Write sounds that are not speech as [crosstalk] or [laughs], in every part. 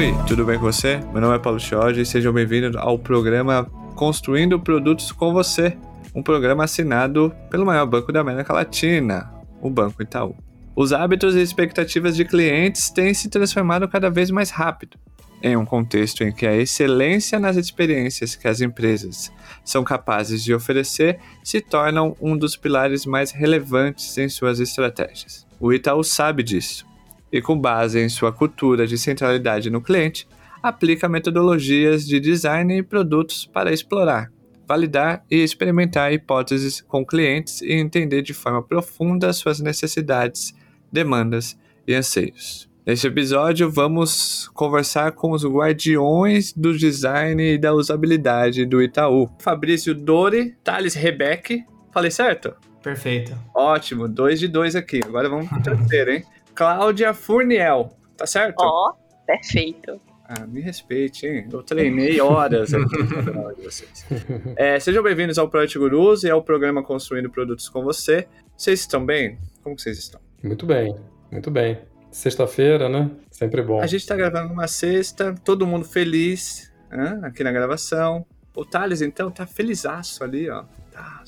Oi, tudo bem com você? Meu nome é Paulo Chioge e sejam bem-vindos ao programa Construindo Produtos com Você, um programa assinado pelo maior banco da América Latina, o Banco Itaú. Os hábitos e expectativas de clientes têm se transformado cada vez mais rápido. Em um contexto em que a excelência nas experiências que as empresas são capazes de oferecer se tornam um dos pilares mais relevantes em suas estratégias. O Itaú sabe disso e, com base em sua cultura de centralidade no cliente, aplica metodologias de design e produtos para explorar, validar e experimentar hipóteses com clientes e entender de forma profunda suas necessidades, demandas e anseios. Neste episódio, vamos conversar com os guardiões do design e da usabilidade do Itaú. Fabrício Dori, Thales Rebeck. Falei certo? Perfeito. Ótimo, dois de dois aqui. Agora vamos pro [laughs] terceiro, hein? Cláudia Furniel, tá certo? Ó, oh, perfeito. Ah, me respeite, hein? Eu treinei horas aqui no de vocês. [laughs] É, sejam bem-vindos ao Project Gurus e ao programa Construindo Produtos com Você. Vocês estão bem? Como vocês estão? Muito bem, muito bem. Sexta-feira, né? Sempre bom. A gente tá gravando uma sexta, todo mundo feliz né? aqui na gravação. O Thales, então, tá felizaço ali, ó. Tá,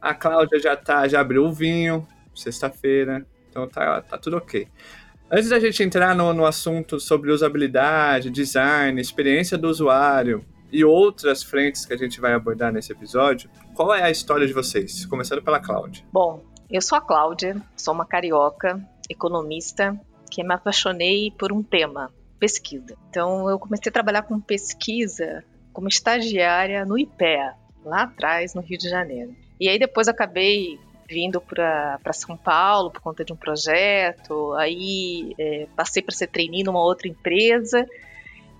a Cláudia já tá, já abriu o vinho, sexta-feira. Então tá, tá tudo ok. Antes da gente entrar no, no assunto sobre usabilidade, design, experiência do usuário e outras frentes que a gente vai abordar nesse episódio, qual é a história de vocês? Começando pela Cláudia. Bom, eu sou a Cláudia, sou uma carioca, economista, que me apaixonei por um tema, pesquisa. Então eu comecei a trabalhar com pesquisa como estagiária no IPEA, lá atrás, no Rio de Janeiro. E aí depois acabei vindo para São Paulo por conta de um projeto, aí é, passei para ser trainee numa outra empresa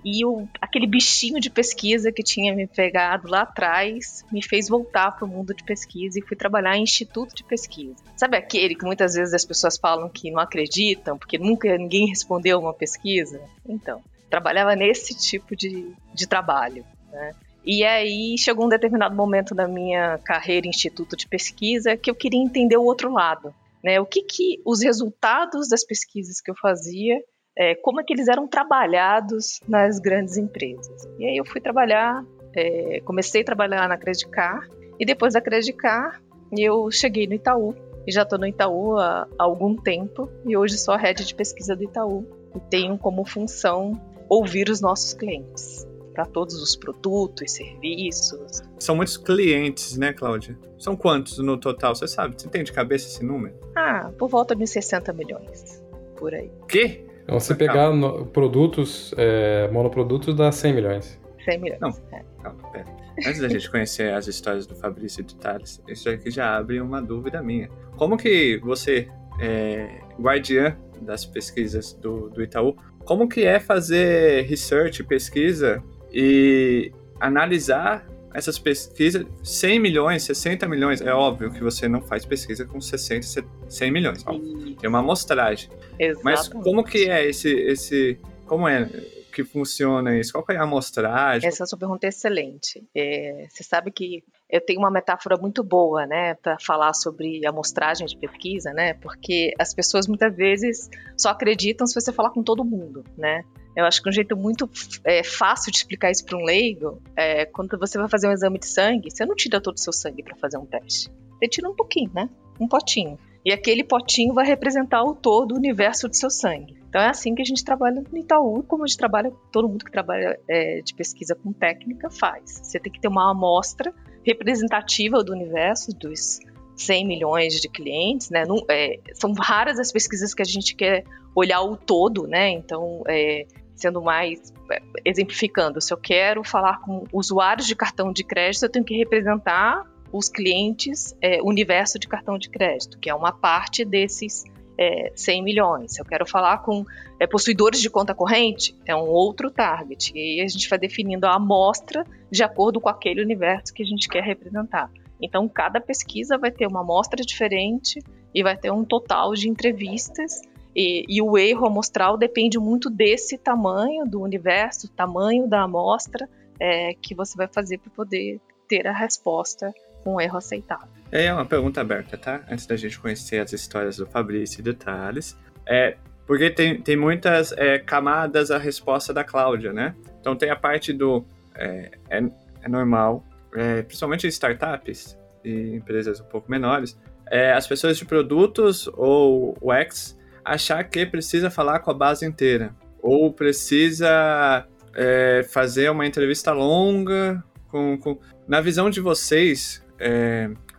e o, aquele bichinho de pesquisa que tinha me pegado lá atrás me fez voltar para o mundo de pesquisa e fui trabalhar em instituto de pesquisa. Sabe aquele que muitas vezes as pessoas falam que não acreditam porque nunca ninguém respondeu uma pesquisa? Então, trabalhava nesse tipo de, de trabalho. Né? E aí chegou um determinado momento da minha carreira instituto de pesquisa que eu queria entender o outro lado, né? O que que os resultados das pesquisas que eu fazia, é, como é que eles eram trabalhados nas grandes empresas. E aí eu fui trabalhar, é, comecei a trabalhar na Credicar e depois da Credicar eu cheguei no Itaú e já estou no Itaú há, há algum tempo e hoje sou a head de pesquisa do Itaú e tenho como função ouvir os nossos clientes para todos os produtos, serviços. São muitos clientes, né, Cláudia? São quantos no total? Você sabe? Você tem de cabeça esse número? Ah, por volta de 60 milhões. Por aí. Quê? Então, se pegar no, produtos, é, monoprodutos, dá 100 milhões. 100 milhões. Não, é. calma, pera. Antes da gente conhecer as histórias do Fabrício e do Thales, isso aqui já abre uma dúvida minha. Como que você, é, guardiã das pesquisas do, do Itaú, como que é fazer research, pesquisa e analisar essas pesquisas, 100 milhões, 60 milhões, é óbvio que você não faz pesquisa com 60, 100 milhões, ó, tem uma amostragem. Exatamente. Mas como que é esse, esse, como é que funciona isso? Qual é a amostragem? Essa sua pergunta é excelente. É, você sabe que eu tenho uma metáfora muito boa, né, para falar sobre amostragem de pesquisa, né, porque as pessoas muitas vezes só acreditam se você falar com todo mundo, né. Eu acho que um jeito muito é, fácil de explicar isso para um leigo é quando você vai fazer um exame de sangue, você não tira todo o seu sangue para fazer um teste. Você tira um pouquinho, né? Um potinho. E aquele potinho vai representar o todo o universo do seu sangue. Então é assim que a gente trabalha no Itaú, como a gente trabalha, todo mundo que trabalha é, de pesquisa com técnica faz. Você tem que ter uma amostra representativa do universo, dos 100 milhões de clientes, né? Não, é, são raras as pesquisas que a gente quer olhar o todo, né? Então, é, sendo mais é, exemplificando, se eu quero falar com usuários de cartão de crédito, eu tenho que representar os clientes, é, universo de cartão de crédito, que é uma parte desses é, 100 milhões. Se eu quero falar com é, possuidores de conta corrente, é um outro target. E aí a gente vai definindo a amostra de acordo com aquele universo que a gente quer representar. Então, cada pesquisa vai ter uma amostra diferente e vai ter um total de entrevistas e, e, o erro amostral depende muito desse tamanho do universo, tamanho da amostra é, que você vai fazer para poder ter a resposta com um erro aceitável. É uma pergunta aberta, tá? Antes da gente conhecer as histórias do Fabrício e do Thales. É, porque tem, tem muitas é, camadas a resposta da Cláudia, né? Então tem a parte do é, é, é normal, é, principalmente em startups e empresas um pouco menores, é, as pessoas de produtos ou UX achar que precisa falar com a base inteira ou precisa é, fazer uma entrevista longa com, com... na visão de vocês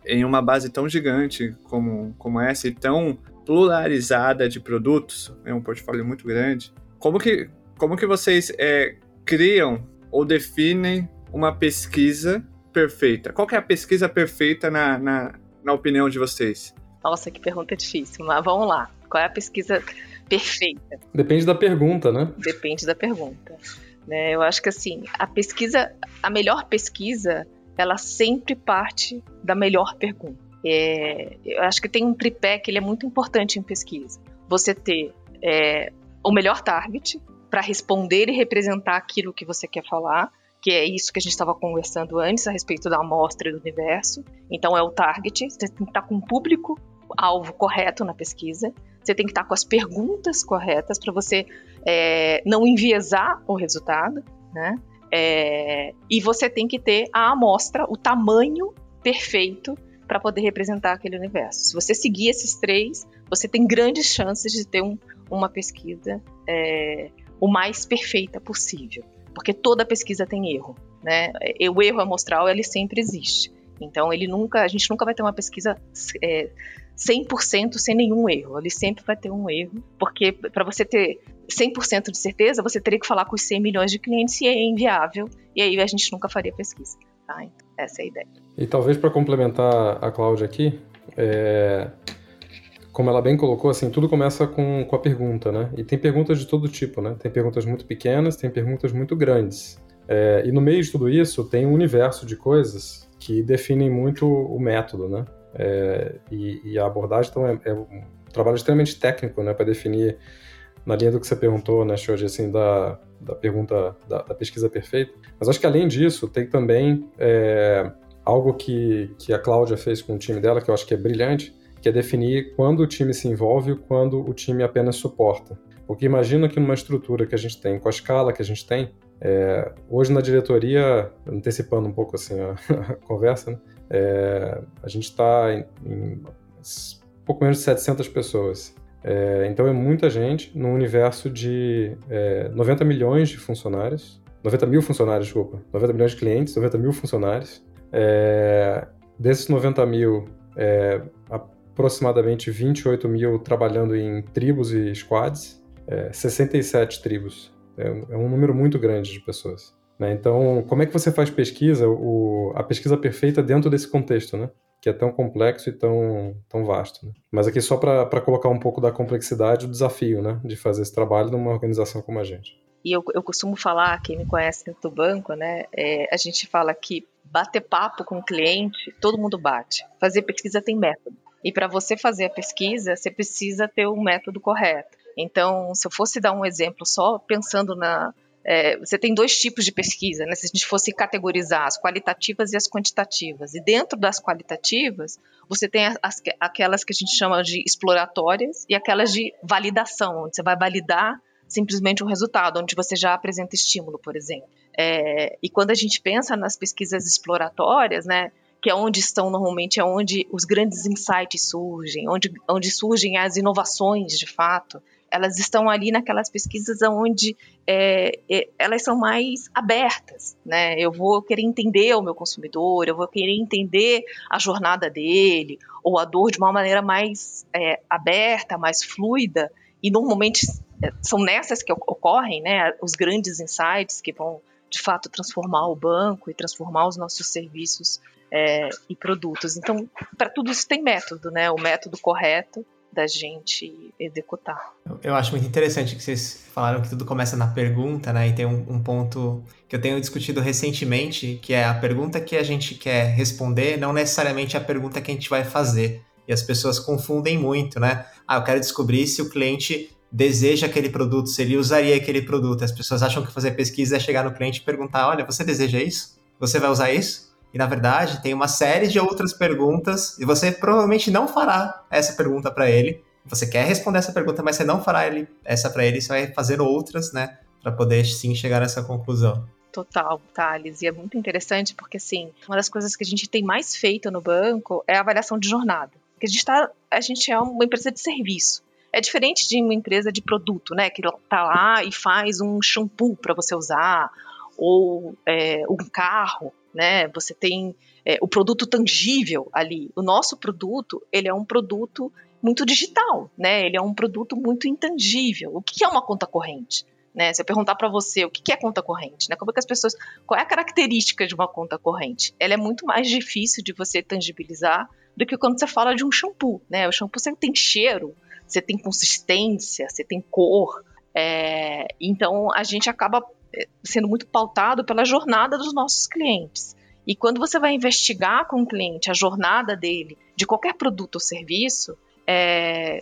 em uma base tão gigante como, como essa e tão pluralizada de produtos, é um portfólio muito grande. Como que, como que vocês é, criam ou definem uma pesquisa perfeita? Qual é a pesquisa perfeita na, na, na opinião de vocês? Nossa, que pergunta difícil, mas vamos lá. Qual é a pesquisa perfeita? Depende da pergunta, né? Depende da pergunta. Né? Eu acho que assim, a pesquisa, a melhor pesquisa, ela sempre parte da melhor pergunta. É, eu acho que tem um tripé que ele é muito importante em pesquisa. Você ter é, o melhor target para responder e representar aquilo que você quer falar, que é isso que a gente estava conversando antes a respeito da amostra e do universo. Então é o target, você tem que estar com o público alvo correto na pesquisa, você tem que estar com as perguntas corretas para você é, não enviesar o resultado, né? É, e você tem que ter a amostra, o tamanho perfeito para poder representar aquele universo. Se você seguir esses três, você tem grandes chances de ter um, uma pesquisa é, o mais perfeita possível, porque toda pesquisa tem erro, né? O erro amostral ele sempre existe. Então ele nunca, a gente nunca vai ter uma pesquisa é, 100% sem nenhum erro. Ele sempre vai ter um erro, porque para você ter 100% de certeza, você teria que falar com os 100 milhões de clientes e é inviável, e aí a gente nunca faria pesquisa. Tá? Então, essa é a ideia. E talvez para complementar a Cláudia aqui, é, como ela bem colocou, assim, tudo começa com, com a pergunta, né? E tem perguntas de todo tipo, né? Tem perguntas muito pequenas, tem perguntas muito grandes. É, e no meio de tudo isso tem um universo de coisas que definem muito o método, né? É, e, e, a abordagem então é, é, um trabalho extremamente técnico, né? Para definir na linha do que você perguntou, né, Shoji, assim, da, da pergunta da, da, pesquisa perfeita. Mas acho que além disso, tem também é, algo que, que a Cláudia fez com o time dela, que eu acho que é brilhante, que é definir quando o time se envolve e quando o time apenas suporta. Porque imagina que numa estrutura que a gente tem, com a escala que a gente tem, é, hoje na diretoria, antecipando um pouco assim a, [laughs] a conversa, né, é, a gente está em, em pouco menos de 700 pessoas. É, então é muita gente num universo de é, 90 milhões de funcionários, 90 mil funcionários, desculpa, 90 milhões de clientes, 90 mil funcionários. É, desses 90 mil, é, aproximadamente 28 mil trabalhando em tribos e squads, 67 é, tribos. É, é, um número muito grande de pessoas. Né? Então, como é que você faz pesquisa, o, a pesquisa perfeita dentro desse contexto, né? que é tão complexo e tão, tão vasto. Né? Mas aqui só para colocar um pouco da complexidade, o desafio né? de fazer esse trabalho numa organização como a gente. E eu, eu costumo falar, quem me conhece dentro do banco, né, é, a gente fala que bater papo com o cliente, todo mundo bate. Fazer pesquisa tem método. E para você fazer a pesquisa, você precisa ter o método correto. Então, se eu fosse dar um exemplo só pensando na. É, você tem dois tipos de pesquisa, né? Se a gente fosse categorizar as qualitativas e as quantitativas. E dentro das qualitativas, você tem as, aquelas que a gente chama de exploratórias e aquelas de validação, onde você vai validar simplesmente um resultado, onde você já apresenta estímulo, por exemplo. É, e quando a gente pensa nas pesquisas exploratórias, né? que é onde estão normalmente, é onde os grandes insights surgem, onde, onde surgem as inovações de fato. Elas estão ali naquelas pesquisas onde é, é, elas são mais abertas, né? Eu vou querer entender o meu consumidor, eu vou querer entender a jornada dele, ou a dor de uma maneira mais é, aberta, mais fluida, e normalmente é, são nessas que ocorrem, né? Os grandes insights que vão de fato transformar o banco e transformar os nossos serviços é, e produtos. Então, para tudo isso tem método, né? O método correto da gente executar. Eu acho muito interessante que vocês falaram que tudo começa na pergunta, né? E tem um, um, ponto que eu tenho discutido recentemente, que é a pergunta que a gente quer responder, não necessariamente a pergunta que a gente vai fazer. E as pessoas confundem muito, né? Ah, eu quero descobrir se o cliente deseja aquele produto, se ele usaria aquele produto. As pessoas acham que fazer pesquisa é chegar no cliente e perguntar: olha, você deseja isso? Você vai usar isso? Na verdade, tem uma série de outras perguntas e você provavelmente não fará essa pergunta para ele. você quer responder essa pergunta, mas você não fará ele, essa para ele, você vai fazer outras, né, para poder sim chegar nessa conclusão. Total, Thales. E é muito interessante porque, assim, uma das coisas que a gente tem mais feito no banco é a avaliação de jornada. Porque a gente, tá, a gente é uma empresa de serviço. É diferente de uma empresa de produto, né? Que tá lá e faz um shampoo para você usar, ou é, um carro, né? Você tem é, o produto tangível ali. O nosso produto, ele é um produto muito digital, né? Ele é um produto muito intangível. O que é uma conta corrente? Né? Se eu perguntar para você o que é conta corrente, né? Como é que as pessoas, qual é a característica de uma conta corrente? Ela é muito mais difícil de você tangibilizar do que quando você fala de um shampoo, né? O shampoo você tem cheiro, você tem consistência, você tem cor. É, então a gente acaba sendo muito pautado pela jornada dos nossos clientes. E quando você vai investigar com o cliente a jornada dele, de qualquer produto ou serviço, é,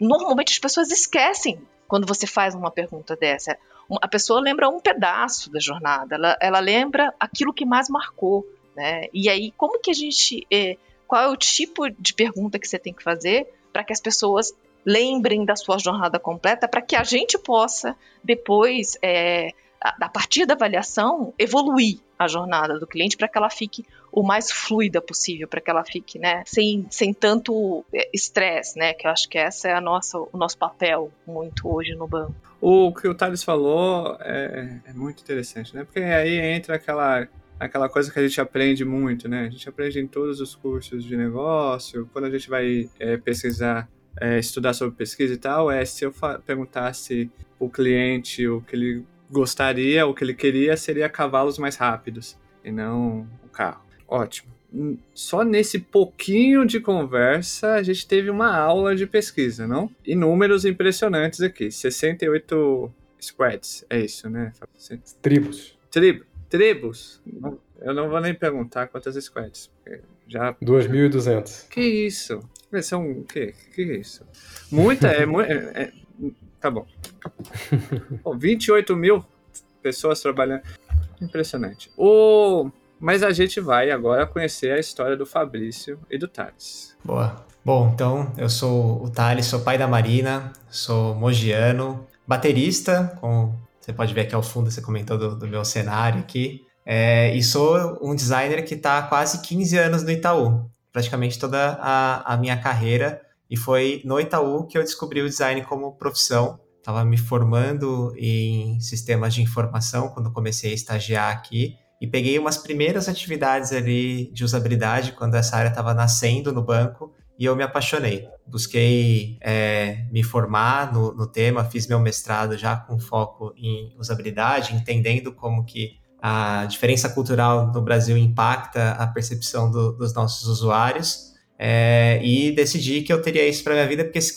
normalmente as pessoas esquecem quando você faz uma pergunta dessa. A pessoa lembra um pedaço da jornada, ela, ela lembra aquilo que mais marcou. Né? E aí, como que a gente. É, qual é o tipo de pergunta que você tem que fazer para que as pessoas lembrem da sua jornada completa, para que a gente possa depois é, a, partir da avaliação, evoluir a jornada do cliente para que ela fique o mais fluida possível, para que ela fique, né, sem, sem tanto é, estresse, né, que eu acho que essa é a nossa, o nosso papel muito hoje no banco. O que o Thales falou é, é muito interessante, né, porque aí entra aquela aquela coisa que a gente aprende muito, né? A gente aprende em todos os cursos de negócio, quando a gente vai é, pesquisar, é, estudar sobre pesquisa e tal, é se eu perguntasse o cliente o que ele gostaria, o que ele queria seria cavalos mais rápidos e não o carro. Ótimo. Hum, só nesse pouquinho de conversa a gente teve uma aula de pesquisa, não? E números impressionantes aqui. 68 squads, é isso, né? Tribos. Tribo, tribos. Eu não vou nem perguntar quantas squads. Já... 2.200. Que isso? São o quê? Que é isso? Muita, é, é, é Tá bom. bom 28 mil pessoas trabalhando. Impressionante. O... Mas a gente vai agora conhecer a história do Fabrício e do Thales. Boa. Bom, então eu sou o Thales, sou pai da Marina, sou mogiano, baterista, você pode ver aqui ao fundo, você comentou do, do meu cenário aqui. É, e sou um designer que está há quase 15 anos no Itaú. Praticamente toda a, a minha carreira e foi no Itaú que eu descobri o design como profissão. Estava me formando em sistemas de informação quando comecei a estagiar aqui. E peguei umas primeiras atividades ali de usabilidade quando essa área estava nascendo no banco e eu me apaixonei. Busquei é, me formar no, no, tema, fiz meu mestrado já com foco em usabilidade, entendendo como que a diferença cultural no Brasil impacta a percepção do, dos nossos usuários. É, e decidi que eu teria isso para minha vida porque se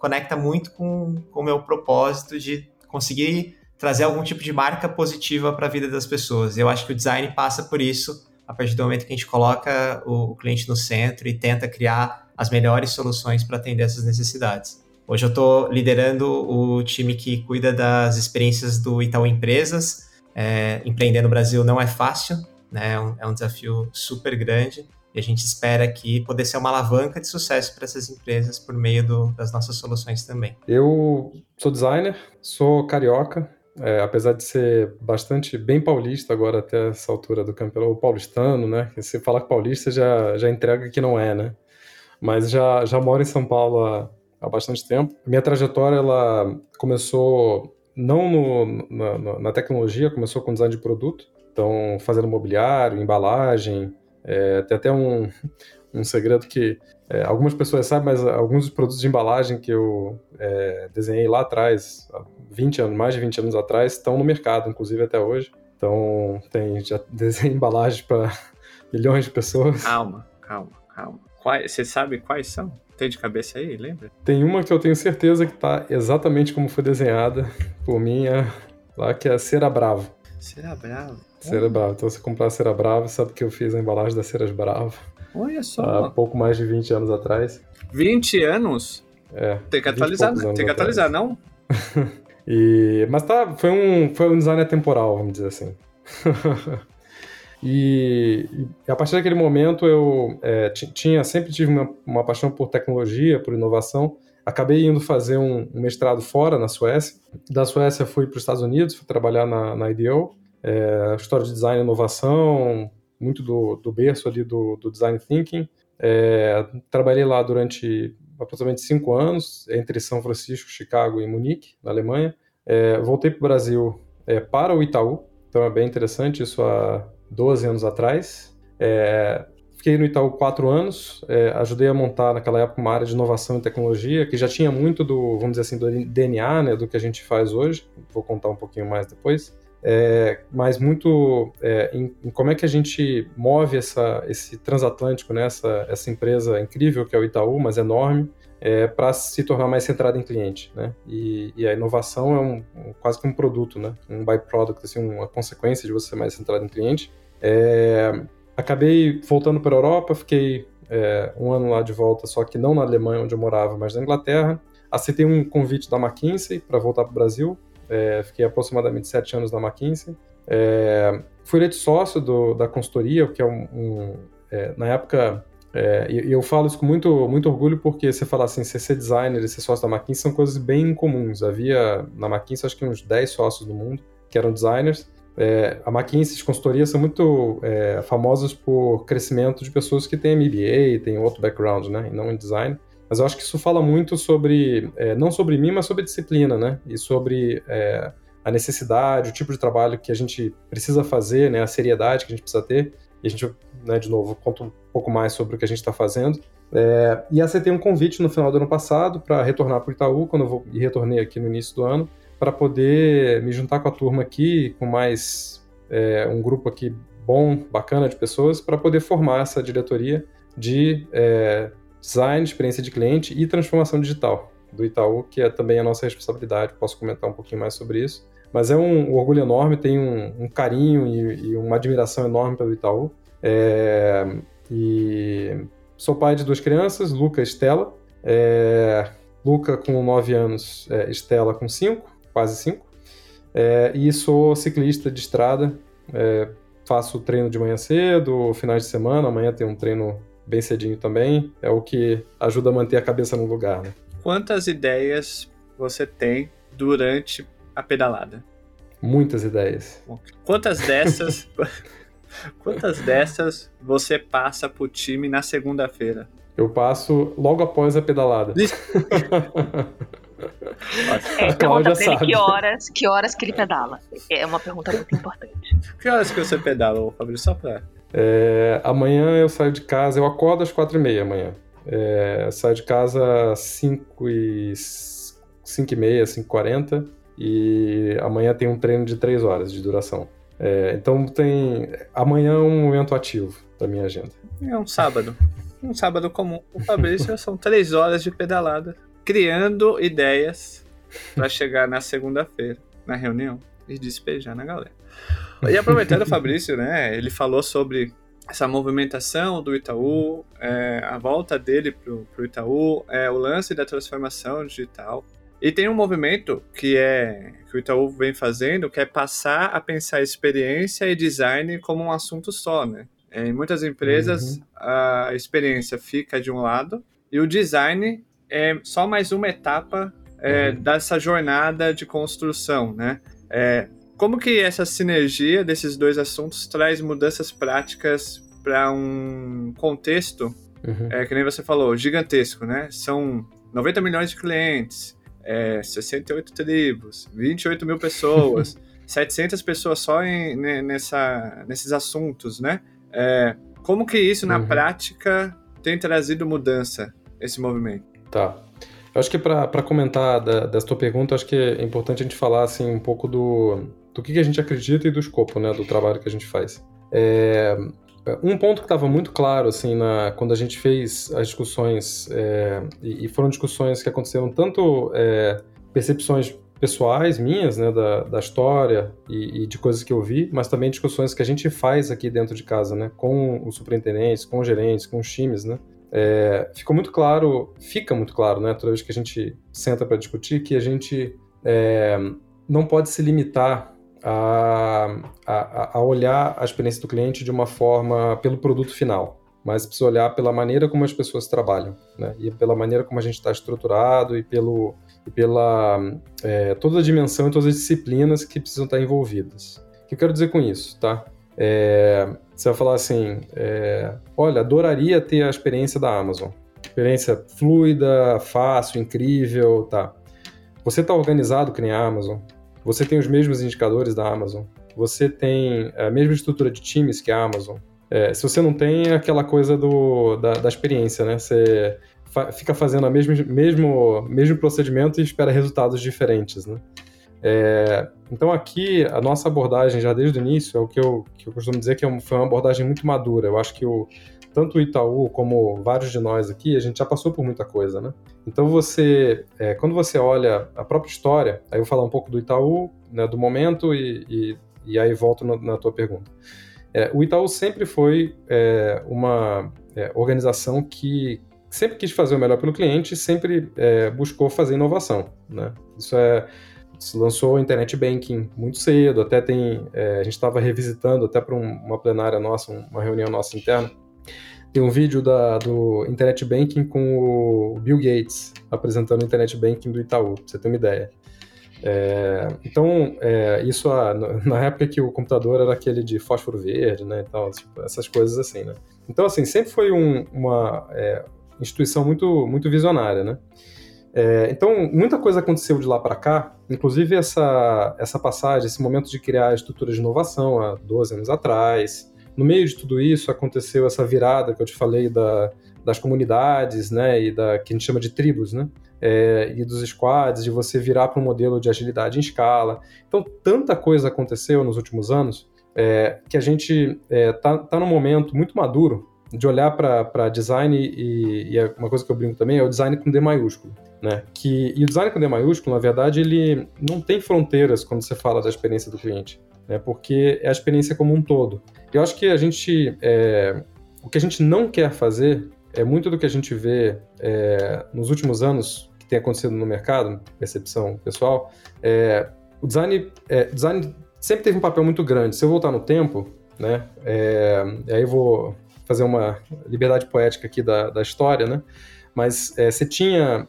conecta muito com o meu propósito de conseguir trazer algum tipo de marca positiva para a vida das pessoas. Eu acho que o design passa por isso a partir do momento que a gente coloca o, o cliente no centro e tenta criar as melhores soluções para atender essas necessidades. Hoje eu estou liderando o time que cuida das experiências do Itaú Empresas. É, empreender no Brasil não é fácil, né? é um, é um desafio super grande. E a gente espera aqui poder ser uma alavanca de sucesso para essas empresas por meio do, das nossas soluções também. Eu sou designer, sou carioca, é, apesar de ser bastante bem paulista agora até essa altura do campeonato, paulistano, né? Se fala que paulista já, já entrega que não é, né? Mas já, já moro em São Paulo há, há bastante tempo. Minha trajetória, ela começou não no, na, na tecnologia, começou com design de produto, então fazendo mobiliário, embalagem, é, tem até um, [laughs] um segredo que é, algumas pessoas sabem, mas alguns dos produtos de embalagem que eu é, desenhei lá atrás, 20 anos, mais de 20 anos atrás, estão no mercado, inclusive até hoje. Então, tem, já [laughs] desenhei embalagens para [laughs] milhões de pessoas. Calma, calma, calma. Quais, você sabe quais são? Tem de cabeça aí, lembra? Tem uma que eu tenho certeza que está exatamente como foi desenhada por mim, é, lá que é Cera Bravo. Cera Bravo? Cera Brava. Então, você comprar a Cera Brava, sabe que eu fiz a embalagem da Ceras Brava. Olha só. Há pouco mais de 20 anos atrás. 20 anos? É. Tem que atualizar, tem que atualizar, não? [laughs] e, mas tá, foi um, foi um design atemporal, vamos dizer assim. [laughs] e, e, a partir daquele momento eu é, tinha, sempre tive uma, uma paixão por tecnologia, por inovação, Acabei indo fazer um, um, mestrado fora, na Suécia. Da Suécia fui para os Estados Unidos, fui trabalhar na, na IDEO, é, história de design e inovação, muito do, do berço ali do, do design thinking. É, trabalhei lá durante aproximadamente cinco anos, entre São Francisco, Chicago e Munique, na Alemanha. É, voltei para o Brasil é, para o Itaú, então é bem interessante, isso há 12 anos atrás. É, fiquei no Itaú quatro anos, é, ajudei a montar naquela época uma área de inovação e tecnologia que já tinha muito do, vamos dizer assim, do DNA, né, do que a gente faz hoje. Vou contar um pouquinho mais depois. É, mas muito é, em, em, como é que a gente move essa, esse transatlântico, né, essa, essa empresa incrível que é o Itaú, mas enorme, é, para se tornar mais centrada em cliente, né? E, e a inovação é um, quase que um produto, né? Um byproduct, assim, uma consequência de você ser mais centrado em cliente. É, acabei voltando para a Europa, fiquei é, um ano lá de volta, só que não na Alemanha onde eu morava, mas na Inglaterra. Aceitei um convite da McKinsey para voltar para o Brasil. É, fiquei aproximadamente sete anos na McKinsey. É, fui eleito sócio do, da consultoria, que é um, um é, na época é, e eu falo isso com muito, muito orgulho porque você fala assim, você ser designer e ser sócio da McKinsey são coisas bem incomuns. Havia na McKinsey acho que uns 10 sócios no mundo que eram designers. É, a McKinsey de consultoria são muito é, famosas por crescimento de pessoas que têm MBA, têm outro background, né, e não em design. Mas eu acho que isso fala muito sobre, é, não sobre mim, mas sobre disciplina, né, e sobre é, a necessidade, o tipo de trabalho que a gente precisa fazer, né, a seriedade que a gente precisa ter. E a gente, né, de novo, conta um pouco mais sobre o que a gente está fazendo. É, e aceitei um convite no final do ano passado para retornar para o Itaú, quando eu vou, e retornei aqui no início do ano, para poder me juntar com a turma aqui, com mais é, um grupo aqui bom, bacana de pessoas, para poder formar essa diretoria de é, design, experiência de cliente e transformação digital do Itaú, que é também a nossa responsabilidade. Posso comentar um pouquinho mais sobre isso. Mas é um, um orgulho enorme, tenho um, um carinho e, e, uma admiração enorme pelo Itaú. É, e sou pai de duas crianças, Luca e Estela. É, Luca com 9 anos, é, Estela com 5, quase 5. É, e sou ciclista de estrada. É, faço treino de manhã cedo, finais de semana. Amanhã tem um treino bem cedinho também. É o que ajuda a manter a cabeça no lugar. Né? Quantas ideias você tem durante a pedalada? Muitas ideias. Quantas dessas. [laughs] quantas dessas você passa pro time na segunda-feira? Eu passo logo após a pedalada. É, pergunta pra ele que horas, que horas que ele pedala. É uma pergunta muito importante. Que horas que você pedala, Fabrício? Só pra... É, amanhã eu saio de casa, eu acordo às quatro e meia amanhã. É, saio de casa às cinco e... cinco e meia, cinco e quarenta e amanhã tem um treino de três horas de duração. É, então tem. Amanhã é um momento ativo da minha agenda. É um sábado. Um sábado comum. O Fabrício são três horas de pedalada, criando ideias para chegar na segunda-feira, na reunião, e despejar na galera. E aproveitando o Fabrício, né? Ele falou sobre essa movimentação do Itaú, é, a volta dele pro, pro Itaú, é, o lance da transformação digital. E tem um movimento que é que o Itaú vem fazendo, que é passar a pensar experiência e design como um assunto só, né? É, em muitas empresas uhum. a experiência fica de um lado e o design é só mais uma etapa é, uhum. dessa jornada de construção, né? É, como que essa sinergia desses dois assuntos traz mudanças práticas para um contexto, uhum. é, que nem você falou, gigantesco, né? São 90 milhões de clientes, é, 68 tribos, 28 mil pessoas, [laughs] 700 pessoas só em, nessa, nesses assuntos, né? É, como que isso, na uhum. prática, tem trazido mudança, esse movimento? Tá. Eu acho que para comentar da, dessa tua pergunta, acho que é importante a gente falar assim, um pouco do, do que, que a gente acredita e do escopo né, do trabalho que a gente faz. É, um ponto que estava muito claro, assim, na, quando a gente fez as discussões, é, e, e, foram discussões que aconteceram tanto é, percepções pessoais minhas, né, da, da história e, e, de coisas que eu vi, mas também discussões que a gente faz aqui dentro de casa, né, com os superintendentes, com os gerentes, com os times, né, é, ficou muito claro, fica muito claro, né, toda vez que a gente senta para discutir, que a gente é, não pode se limitar a, a, a, olhar a experiência do cliente de uma forma pelo produto final. mas precisa olhar pela maneira como as pessoas trabalham, né? E pela maneira como a gente está estruturado e, pelo, e pela é, toda a dimensão e todas as disciplinas que precisam estar envolvidas. O que eu quero dizer com isso, tá? É, você vai falar assim, é, olha, adoraria ter a experiência da Amazon. Experiência fluida, fácil, incrível, tá. Você está organizado que nem a Amazon, você tem os mesmos indicadores da Amazon, você tem a mesma estrutura de times que a Amazon, é, se você não tem é aquela coisa do, da, da experiência, né? Você fa fica fazendo o mesmo, mesmo, mesmo procedimento e espera resultados diferentes, né? É, então aqui a nossa abordagem já desde o início é o que eu, que eu costumo dizer que é foi uma abordagem muito madura. Eu acho que o, tanto o Itaú como vários de nós aqui, a gente já passou por muita coisa, né? Então você, é, quando você olha a própria história, aí eu vou falar um pouco do Itaú, né, do momento e, e, e aí volto no, na tua pergunta. É, o Itaú sempre foi é, uma é, organização que sempre quis fazer o melhor pelo cliente sempre é, buscou fazer inovação. Né? Isso é se lançou o Internet Banking muito cedo, até tem é, a gente estava revisitando até para um, uma plenária nossa, uma reunião nossa interna. Tem um vídeo da, do Internet Banking com o Bill Gates apresentando o Internet Banking do Itaú, pra você ter uma ideia. É, então, é, isso a, na época que o computador era aquele de fósforo verde, né? Então, tipo, essas coisas assim, né? Então, assim, sempre foi um, uma é, instituição muito, muito visionária, né? É, então, muita coisa aconteceu de lá para cá, inclusive essa, essa passagem, esse momento de criar a estrutura de inovação há 12 anos atrás. No meio de tudo isso, aconteceu essa virada que eu te falei da, das comunidades, né? E da que a gente chama de tribos, né? é, e dos squads, de você virar para um modelo de agilidade em escala. Então, tanta coisa aconteceu nos últimos anos é, que a gente está é, tá, tá num momento muito maduro de olhar para design e, e, é uma coisa que eu brinco também é o design com D maiúsculo. Né? Que, e o design com D maiúsculo, na verdade, ele não tem fronteiras quando você fala da experiência do cliente, né? porque é a experiência como um todo. Eu acho que a gente, é, o que a gente não quer fazer é muito do que a gente vê é, nos últimos anos tem acontecido no mercado, percepção pessoal, é, o design, é, design sempre teve um papel muito grande. Se eu voltar no tempo, né, é, aí eu vou fazer uma liberdade poética aqui da, da história, né, mas é, você tinha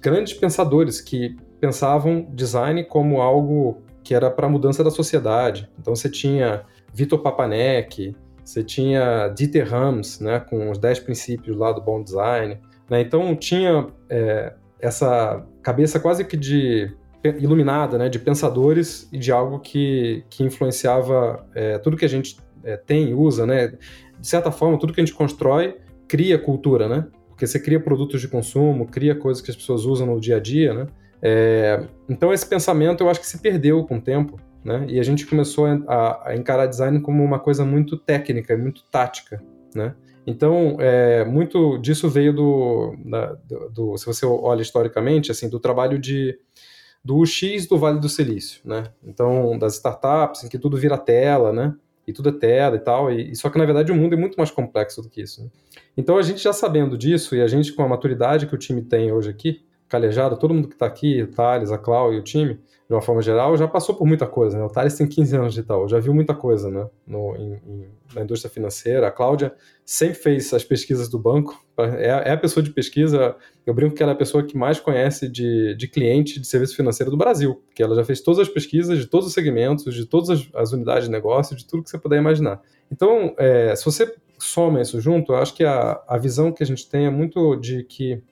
grandes pensadores que pensavam design como algo que era para a mudança da sociedade. Então você tinha Vitor Papanek, você tinha Dieter Rams, né, com os 10 princípios lá do bom design. Né? Então tinha é, essa cabeça quase que de iluminada, né, de pensadores e de algo que, que influenciava é, tudo que a gente é, tem usa, né? De certa forma, tudo que a gente constrói cria cultura, né? Porque você cria produtos de consumo, cria coisas que as pessoas usam no dia a dia, né? É, então esse pensamento eu acho que se perdeu com o tempo, né? E a gente começou a, a encarar design como uma coisa muito técnica, muito tática, né? Então, é, muito disso veio do, da, do, do, se você olha historicamente, assim, do trabalho de do UX do Vale do Silício, né? Então, das startups, em que tudo vira tela, né? E tudo é tela e tal, e, só que na verdade o mundo é muito mais complexo do que isso. Né? Então, a gente já sabendo disso, e a gente com a maturidade que o time tem hoje aqui, calejado, todo mundo que está aqui, o Thales, a Clau e o time, de uma forma geral, já passou por muita coisa. Né? O Thales tem 15 anos de tal, já viu muita coisa né? No, em, em, na indústria financeira. A Cláudia sempre fez as pesquisas do banco, é, é, a pessoa de pesquisa, eu brinco que ela é a pessoa que mais conhece de, de cliente de serviço financeiro do Brasil, porque ela já fez todas as pesquisas de todos os segmentos, de todas as, as unidades de negócio, de tudo que você puder imaginar. Então, é, se você soma isso junto, eu acho que a, a visão que a gente tem é muito de que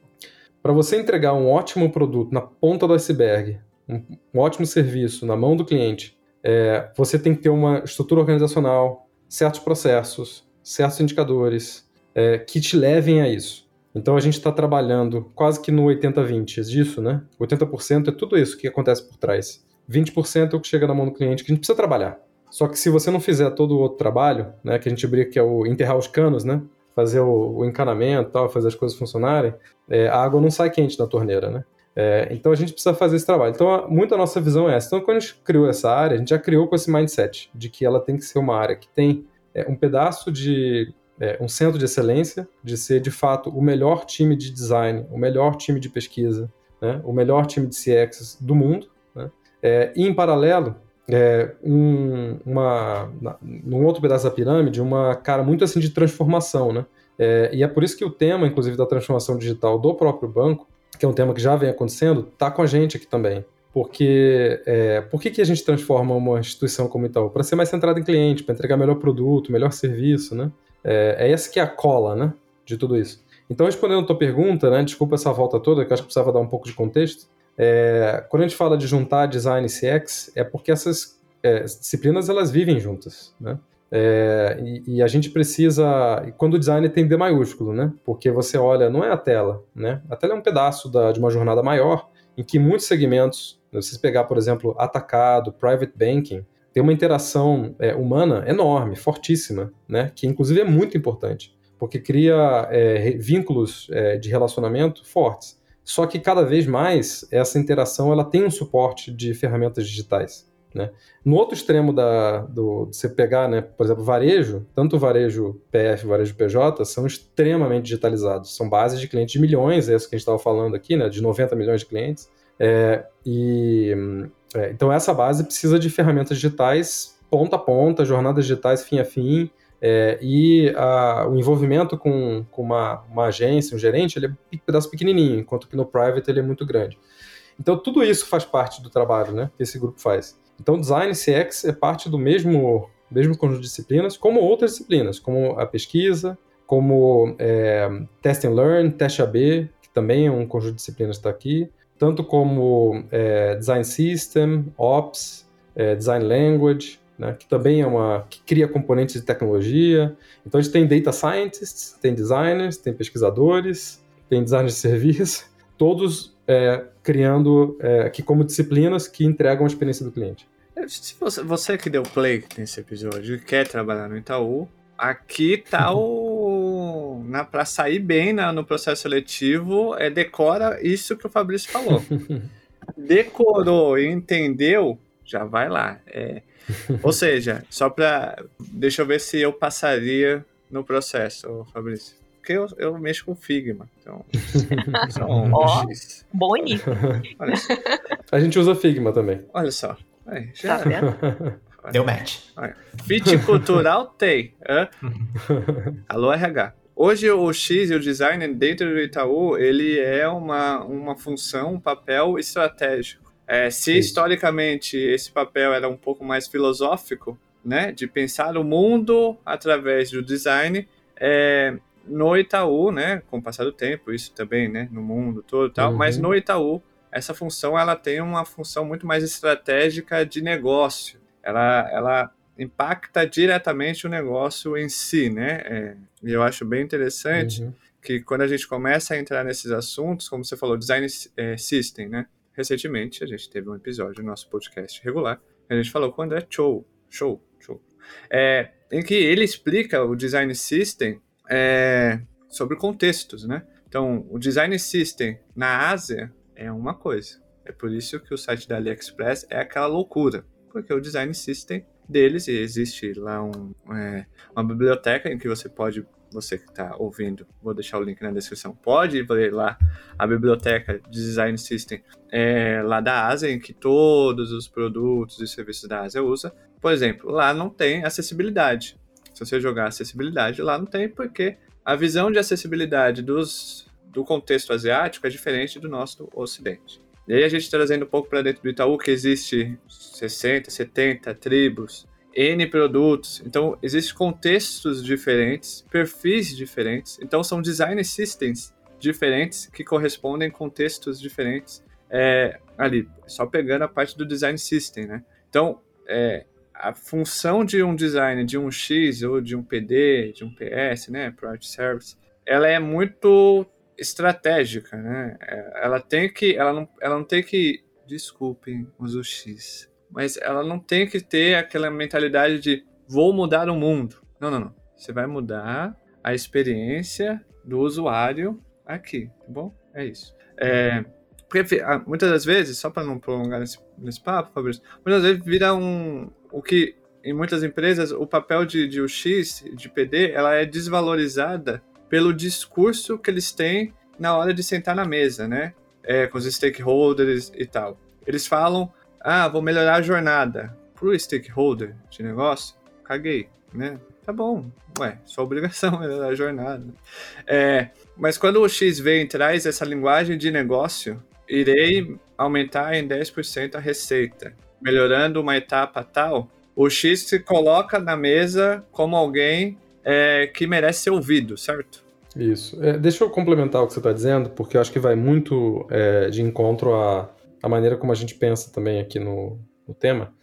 para você entregar um ótimo produto na ponta do iceberg, um, ótimo serviço na mão do cliente, é, você tem que ter uma estrutura organizacional, certos processos, certos indicadores é, que te levem a isso. Então a gente está trabalhando quase que no 80-20 disso, né? 80% é tudo isso que acontece por trás. 20% é o que chega na mão do cliente que a gente precisa trabalhar. Só que se você não fizer todo o outro trabalho, né, que a gente brinca que é o enterrar os canos, né, fazer o, o encanamento, tal, fazer as coisas funcionarem, é, a água não sai quente da torneira, né? É, então a gente precisa fazer esse trabalho. Então, muito a nossa visão é essa. Então, quando a gente criou essa área, a gente já criou com esse mindset de que ela tem que ser uma área que tem é, um pedaço de é, um centro de excelência, de ser de fato o melhor time de design, o melhor time de pesquisa, né, o melhor time de CX do mundo. Né, é, e em paralelo, é, um, uma, num outro pedaço da pirâmide, uma cara muito assim de transformação, né? É, e é por isso que o tema, inclusive, da transformação digital do próprio banco, que é um tema que já vem acontecendo, está com a gente aqui também. Porque é, por que, que a gente transforma uma instituição como Itaú? Para ser mais centrada em cliente, para entregar melhor produto, melhor serviço, né? É, é essa que é a cola, né? De tudo isso. Então, respondendo a tua pergunta, né? Desculpa essa volta toda, que acho que precisava dar um pouco de contexto. É, quando a gente fala de juntar design e CX, é porque essas é, disciplinas elas vivem juntas, né? É, e, e, a gente precisa, quando o design tem D maiúsculo, né? Porque você olha, não é a tela, né? A tela é um pedaço da, de uma jornada maior, em que muitos segmentos, se você pegar, por exemplo, atacado, private banking, tem uma interação é, humana enorme, fortíssima, né? Que inclusive é muito importante, porque cria é, vínculos é, de relacionamento fortes. Só que cada vez mais essa interação ela tem um suporte de ferramentas digitais. Né? No outro extremo da, do, de você pegar, né, por exemplo, varejo, tanto varejo PF varejo PJ são extremamente digitalizados. São bases de clientes de milhões, é isso que a gente estava falando aqui, né, de 90 milhões de clientes. É, e, é, então essa base precisa de ferramentas digitais ponta a ponta, jornadas digitais fim a fim, é, e a, o envolvimento com, com uma, uma, agência, um gerente, ele é um pedaço pequenininho, enquanto que no private ele é muito grande. Então tudo isso faz parte do trabalho né, que esse grupo faz. Então, design CX é parte do mesmo, mesmo conjunto de disciplinas, como outras disciplinas, como a pesquisa, como é, Test and Learn, Teste AB, que também é um conjunto de disciplinas que está aqui, tanto como é, Design System, Ops, é, Design Language, né, que também é uma que cria componentes de tecnologia. Então a gente tem data scientists, tem designers, tem pesquisadores, tem designers de serviço, todos é, criando é, aqui como disciplinas que entregam a experiência do cliente. Se você, você que deu play nesse episódio e quer trabalhar no Itaú, aqui tá [laughs] o. Na, pra sair bem na, no processo seletivo, é decora isso que o Fabrício falou. [laughs] Decorou e entendeu, já vai lá. É, ou seja, só pra. Deixa eu ver se eu passaria no processo, Fabrício. Porque eu, eu mexo com Figma. Então. [laughs] São Ó, bom início. A gente usa Figma também. Olha só. Aí, já... Tá vendo? Deu match. Fit cultural tem. [laughs] Alô, RH. Hoje o X e o design dentro do Itaú, ele é uma, uma função, um papel estratégico. É, se historicamente esse papel era um pouco mais filosófico, né, de pensar o mundo através do design, é, no Itaú, né, com o passar do tempo, isso também, né, no mundo todo tal, uhum. mas no Itaú essa função ela tem uma função muito mais estratégica de negócio. Ela, ela impacta diretamente o negócio em si, né? É, e eu acho bem interessante uhum. que quando a gente começa a entrar nesses assuntos, como você falou, design é, system, né? Recentemente a gente teve um episódio no nosso podcast regular, a gente falou com o André Show, show, show, é, em que ele explica o design system é, sobre contextos, né? Então, o design system na Ásia é uma coisa. É por isso que o site da AliExpress é aquela loucura, porque o design system deles existe lá um, é, uma biblioteca em que você pode, você que está ouvindo, vou deixar o link na descrição, pode ler lá a biblioteca de design system é, lá da Ásia, em que todos os produtos e serviços da Ásia usa. Por exemplo, lá não tem acessibilidade. Se você jogar acessibilidade, lá não tem, porque a visão de acessibilidade dos do contexto asiático é diferente do nosso do Ocidente. E aí a gente trazendo um pouco para dentro do Itaú que existe 60, 70 tribos, N produtos. Então, existem contextos diferentes, perfis diferentes. Então, são design systems diferentes que correspondem a contextos diferentes é, ali. Só pegando a parte do design system, né? Então, é, a função de um design de um X ou de um PD, de um PS, né? Product Service, ela é muito estratégica, né? É, ela tem que, ela não, ela não tem que, desculpem os X, mas ela não tem que ter aquela mentalidade de vou mudar o mundo. Não, não, não. Você vai mudar a experiência do usuário aqui, tá bom? É isso. É, porque ah, muitas das vezes, só para não prolongar nesse, nesse papo, Fabrício, muitas vezes vira um. O que em muitas empresas o papel de, de UX, de PD, ela é desvalorizada pelo discurso que eles têm na hora de sentar na mesa, né? É, com os stakeholders e tal. Eles falam, ah, vou melhorar a jornada. pro stakeholder de negócio, caguei, né? Tá bom, ué, sua obrigação [laughs] é a jornada. É, mas quando o X vem e traz essa linguagem de negócio, irei aumentar em 10% a receita, melhorando uma etapa tal, o X se coloca na mesa como alguém é, que merece ser ouvido, certo? Isso. É, deixa eu complementar o que você está dizendo, porque eu acho que vai muito é, de encontro à, à maneira como a gente pensa também aqui no, no tema.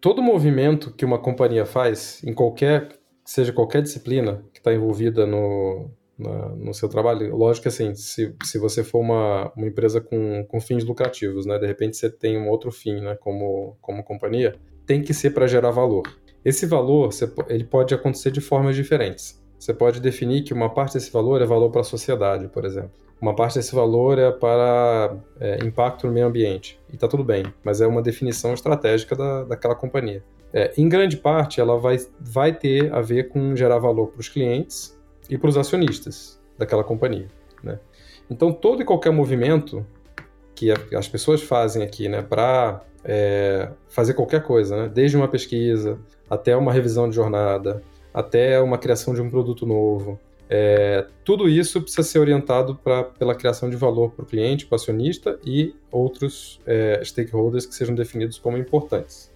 Todo movimento que uma companhia faz, em qualquer, seja qualquer disciplina que está envolvida no, na, no seu trabalho, lógico que assim, se, se você for uma, uma empresa com, com fins lucrativos, né, de repente você tem um outro fim, né, como, como companhia, tem que ser para gerar valor. Esse valor, você, ele pode acontecer de formas diferentes. Você pode definir que uma parte desse valor é valor para a sociedade, por exemplo. Uma parte desse valor é para é, impacto no meio ambiente. E está tudo bem, mas é uma definição estratégica da, daquela companhia. É, em grande parte, ela vai, vai ter a ver com gerar valor para os clientes e para os acionistas daquela companhia. Né? Então, todo e qualquer movimento que as pessoas fazem aqui né, para é, fazer qualquer coisa, né? desde uma pesquisa até uma revisão de jornada, até uma criação de um produto novo. É, tudo isso precisa ser orientado pra, pela criação de valor para o cliente, para o acionista e outros é, stakeholders que sejam definidos como importantes.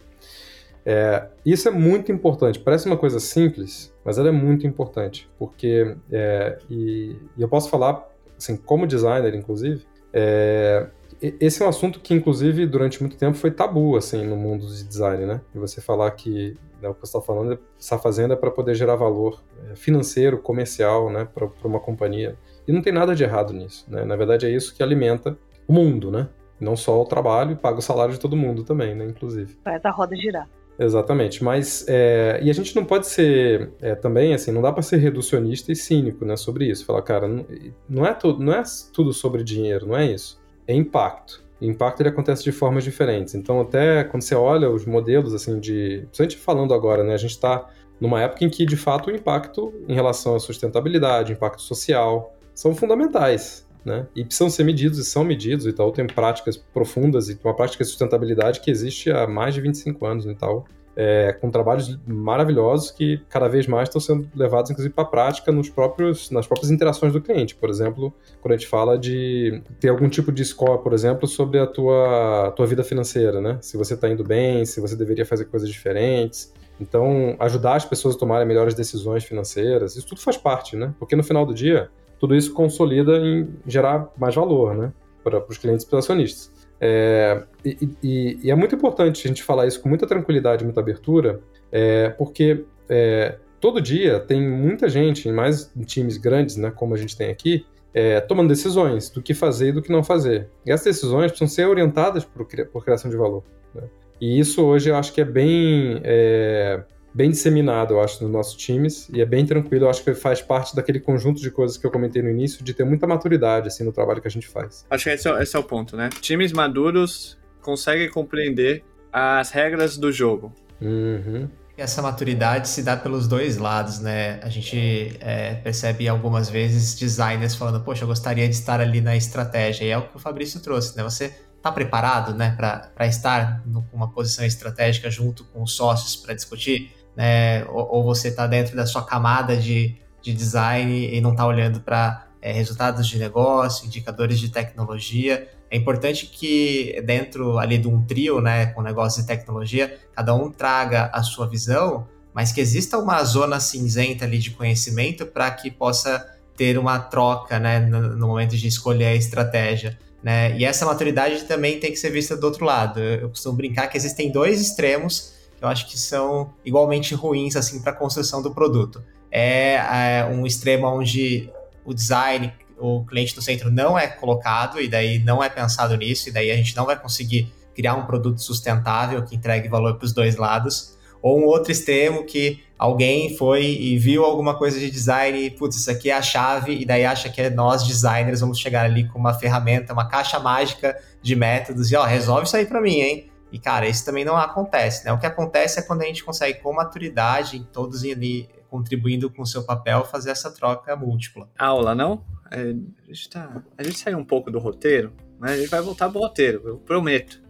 É, isso é muito importante. Parece uma coisa simples, mas ela é muito importante, porque é, e, e, eu posso falar, assim, como designer, inclusive, é, esse é um assunto que, inclusive, durante muito tempo foi tabu, assim, no mundo de design, né? E você falar que né, o que você está falando, está fazendo é para poder gerar valor é, financeiro, comercial, né, para uma companhia. E não tem nada de errado nisso, né? Na verdade, é isso que alimenta o mundo, né? Não só o trabalho, paga o salário de todo mundo também, né? Inclusive. Faz a roda girar. Exatamente, mas é, e a gente não pode ser é, também assim, não dá para ser reducionista e cínico, né, sobre isso. Falar, cara, não, não é tudo, não é tudo sobre dinheiro, não é isso. É impacto. O impacto ele acontece de formas diferentes. Então, até quando você olha os modelos, assim, de. Principalmente falando agora, né? A gente está numa época em que, de fato, o impacto em relação à sustentabilidade, impacto social, são fundamentais. Né? E precisam ser medidos e são medidos e tal. Tem práticas profundas e uma prática de sustentabilidade que existe há mais de 25 anos e tal é, com trabalhos maravilhosos que cada vez mais estão sendo levados, inclusive, para a prática nos próprios, nas próprias interações do cliente. Por exemplo, quando a gente fala de ter algum tipo de score, por exemplo, sobre a tua, tua vida financeira, né? Se você está indo bem, se você deveria fazer coisas diferentes. Então, ajudar as pessoas a tomarem melhores decisões financeiras, isso tudo faz parte, né? Porque no final do dia, tudo isso consolida em gerar mais valor, né? Para os clientes e para os acionistas. É, e, e, e, é muito importante a gente falar isso com muita tranquilidade, muita abertura, é, porque é, todo dia tem muita gente, mais em times grandes, né, como a gente tem aqui, é, tomando decisões do que fazer e do que não fazer. E essas decisões precisam ser orientadas por, por criação de valor. Né? E isso hoje eu acho que é bem é, bem disseminado, eu acho, nos nossos times, e é bem tranquilo, eu acho que faz parte daquele conjunto de coisas que eu comentei no início, de ter muita maturidade, assim, no trabalho que a gente faz. Acho que esse é, esse é o ponto, né? Times maduros conseguem compreender as regras do jogo. Uhum. E essa maturidade se dá pelos dois lados, né? A gente é, percebe algumas vezes designers falando, poxa, eu gostaria de estar ali na estratégia, e é o que o Fabrício trouxe, né? Você está preparado, né, para estar numa posição estratégica junto com os sócios para discutir né? Ou, ou você está dentro da sua camada de, de design e não está olhando para é, resultados de negócio, indicadores de tecnologia. É importante que dentro ali de um trio, né, com negócio de tecnologia, cada um traga a sua visão, mas que exista uma zona cinzenta ali de conhecimento para que possa ter uma troca, né, no, no, momento de escolher a estratégia. Né? E essa maturidade também tem que ser vista do outro lado. Eu costumo brincar que existem dois extremos eu acho que são igualmente ruins assim para a construção do produto. É, é, um extremo onde o design, o cliente do centro não é colocado e daí não é pensado nisso e daí a gente não vai conseguir criar um produto sustentável que entregue valor para os dois lados. Ou um outro extremo que alguém foi e viu alguma coisa de design e, putz, isso aqui é a chave, e daí acha que é nós, designers, vamos chegar ali com uma ferramenta, uma caixa mágica de métodos e, ó, resolve isso aí para mim, hein? E, cara, isso também não acontece, né? O que acontece é quando a gente consegue, com maturidade, todos ali contribuindo com o seu papel, fazer essa troca múltipla. Aula, não? É, a, gente tá, a gente saiu um pouco do roteiro, mas a gente vai voltar pro roteiro, eu prometo.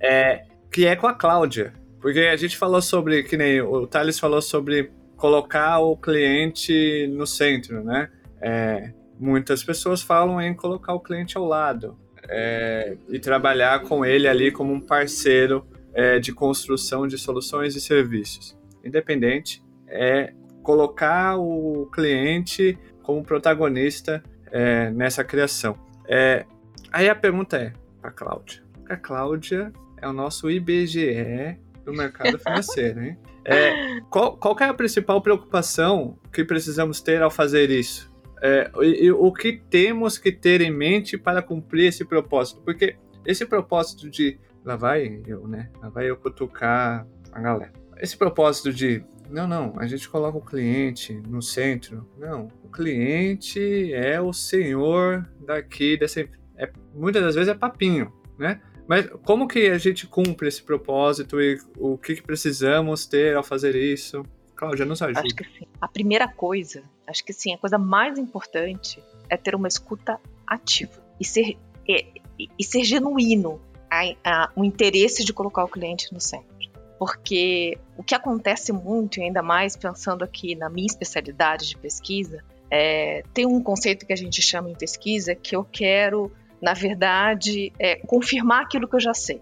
É, que é com a Cláudia. Porque a gente falou sobre, que nem o Thales falou sobre colocar o cliente no centro, né? É, muitas pessoas falam em colocar o cliente ao lado é, e trabalhar com ele ali como um parceiro é, de construção de soluções e serviços. Independente, é colocar o cliente como protagonista é, nessa criação. É, aí a pergunta é para a Cláudia. A Cláudia é o nosso IBGE do mercado financeiro, hein? É, qual, qual é a principal preocupação que precisamos ter ao fazer isso? É, e, o que temos que ter em mente para cumprir esse propósito? Porque esse propósito de lá vai eu, né? Lá vai eu cutucar a galera. Esse propósito de não, não, a gente coloca o cliente no centro. Não, o cliente é o senhor daqui dessa. É, muitas das vezes é papinho, né? Mas como que a gente cumpre esse propósito e o que, que precisamos ter ao fazer isso? Cláudia, nos ajuda. Acho que sim. A primeira coisa, acho que sim, a coisa mais importante é ter uma escuta ativa e ser, e, e ser genuíno a, a, o interesse de colocar o cliente no centro. Porque o que acontece muito, e ainda mais pensando aqui na minha especialidade de pesquisa, é, tem um conceito que a gente chama em pesquisa que eu quero na verdade, é, confirmar aquilo que eu já sei.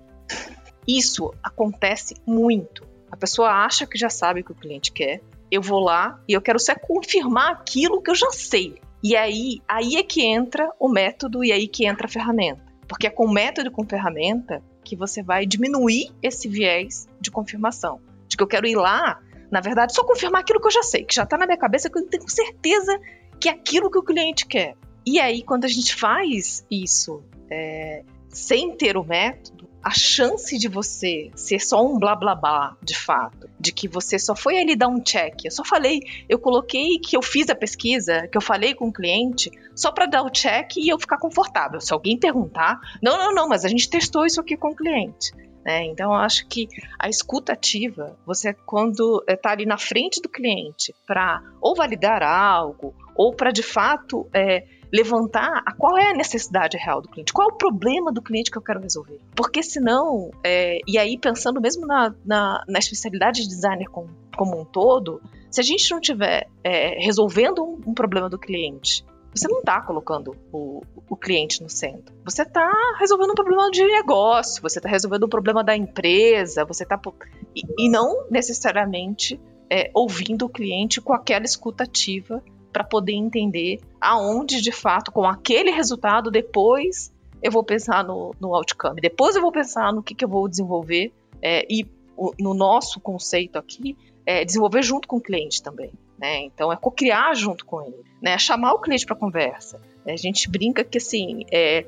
Isso acontece muito. A pessoa acha que já sabe o que o cliente quer. Eu vou lá e eu quero só confirmar aquilo que eu já sei. E aí, aí é que entra o método e aí que entra a ferramenta. Porque é com método e com ferramenta que você vai diminuir esse viés de confirmação. De que eu quero ir lá, na verdade, só confirmar aquilo que eu já sei, que já está na minha cabeça, que eu tenho certeza que é aquilo que o cliente quer. E aí, quando a gente faz isso é, sem ter o método, a chance de você ser só um blá blá blá, de fato, de que você só foi ali dar um check. Eu só falei, eu coloquei que eu fiz a pesquisa, que eu falei com o cliente, só para dar o check e eu ficar confortável. Se alguém perguntar, não, não, não, mas a gente testou isso aqui com o cliente. Né? Então, eu acho que a escuta ativa, você quando está ali na frente do cliente para ou validar algo, ou para de fato é, levantar a qual é a necessidade real do cliente, qual é o problema do cliente que eu quero resolver. Porque senão, é, e aí pensando mesmo na, na, na especialidade de designer com, como um todo, se a gente não estiver é, resolvendo um, um, problema do cliente, você não está colocando o, o, cliente no centro. Você está resolvendo um problema de negócio, você está resolvendo um problema da empresa, você está. E, e, não necessariamente é, ouvindo o cliente com aquela escutativa para poder entender aonde de fato, com aquele resultado, depois eu vou pensar no, no outcome, depois eu vou pensar no que, que eu vou desenvolver é, e o, no nosso conceito aqui, é, desenvolver junto com o cliente também. Né? Então é co-criar junto com ele, né? chamar o cliente para conversa. A gente brinca que assim, é,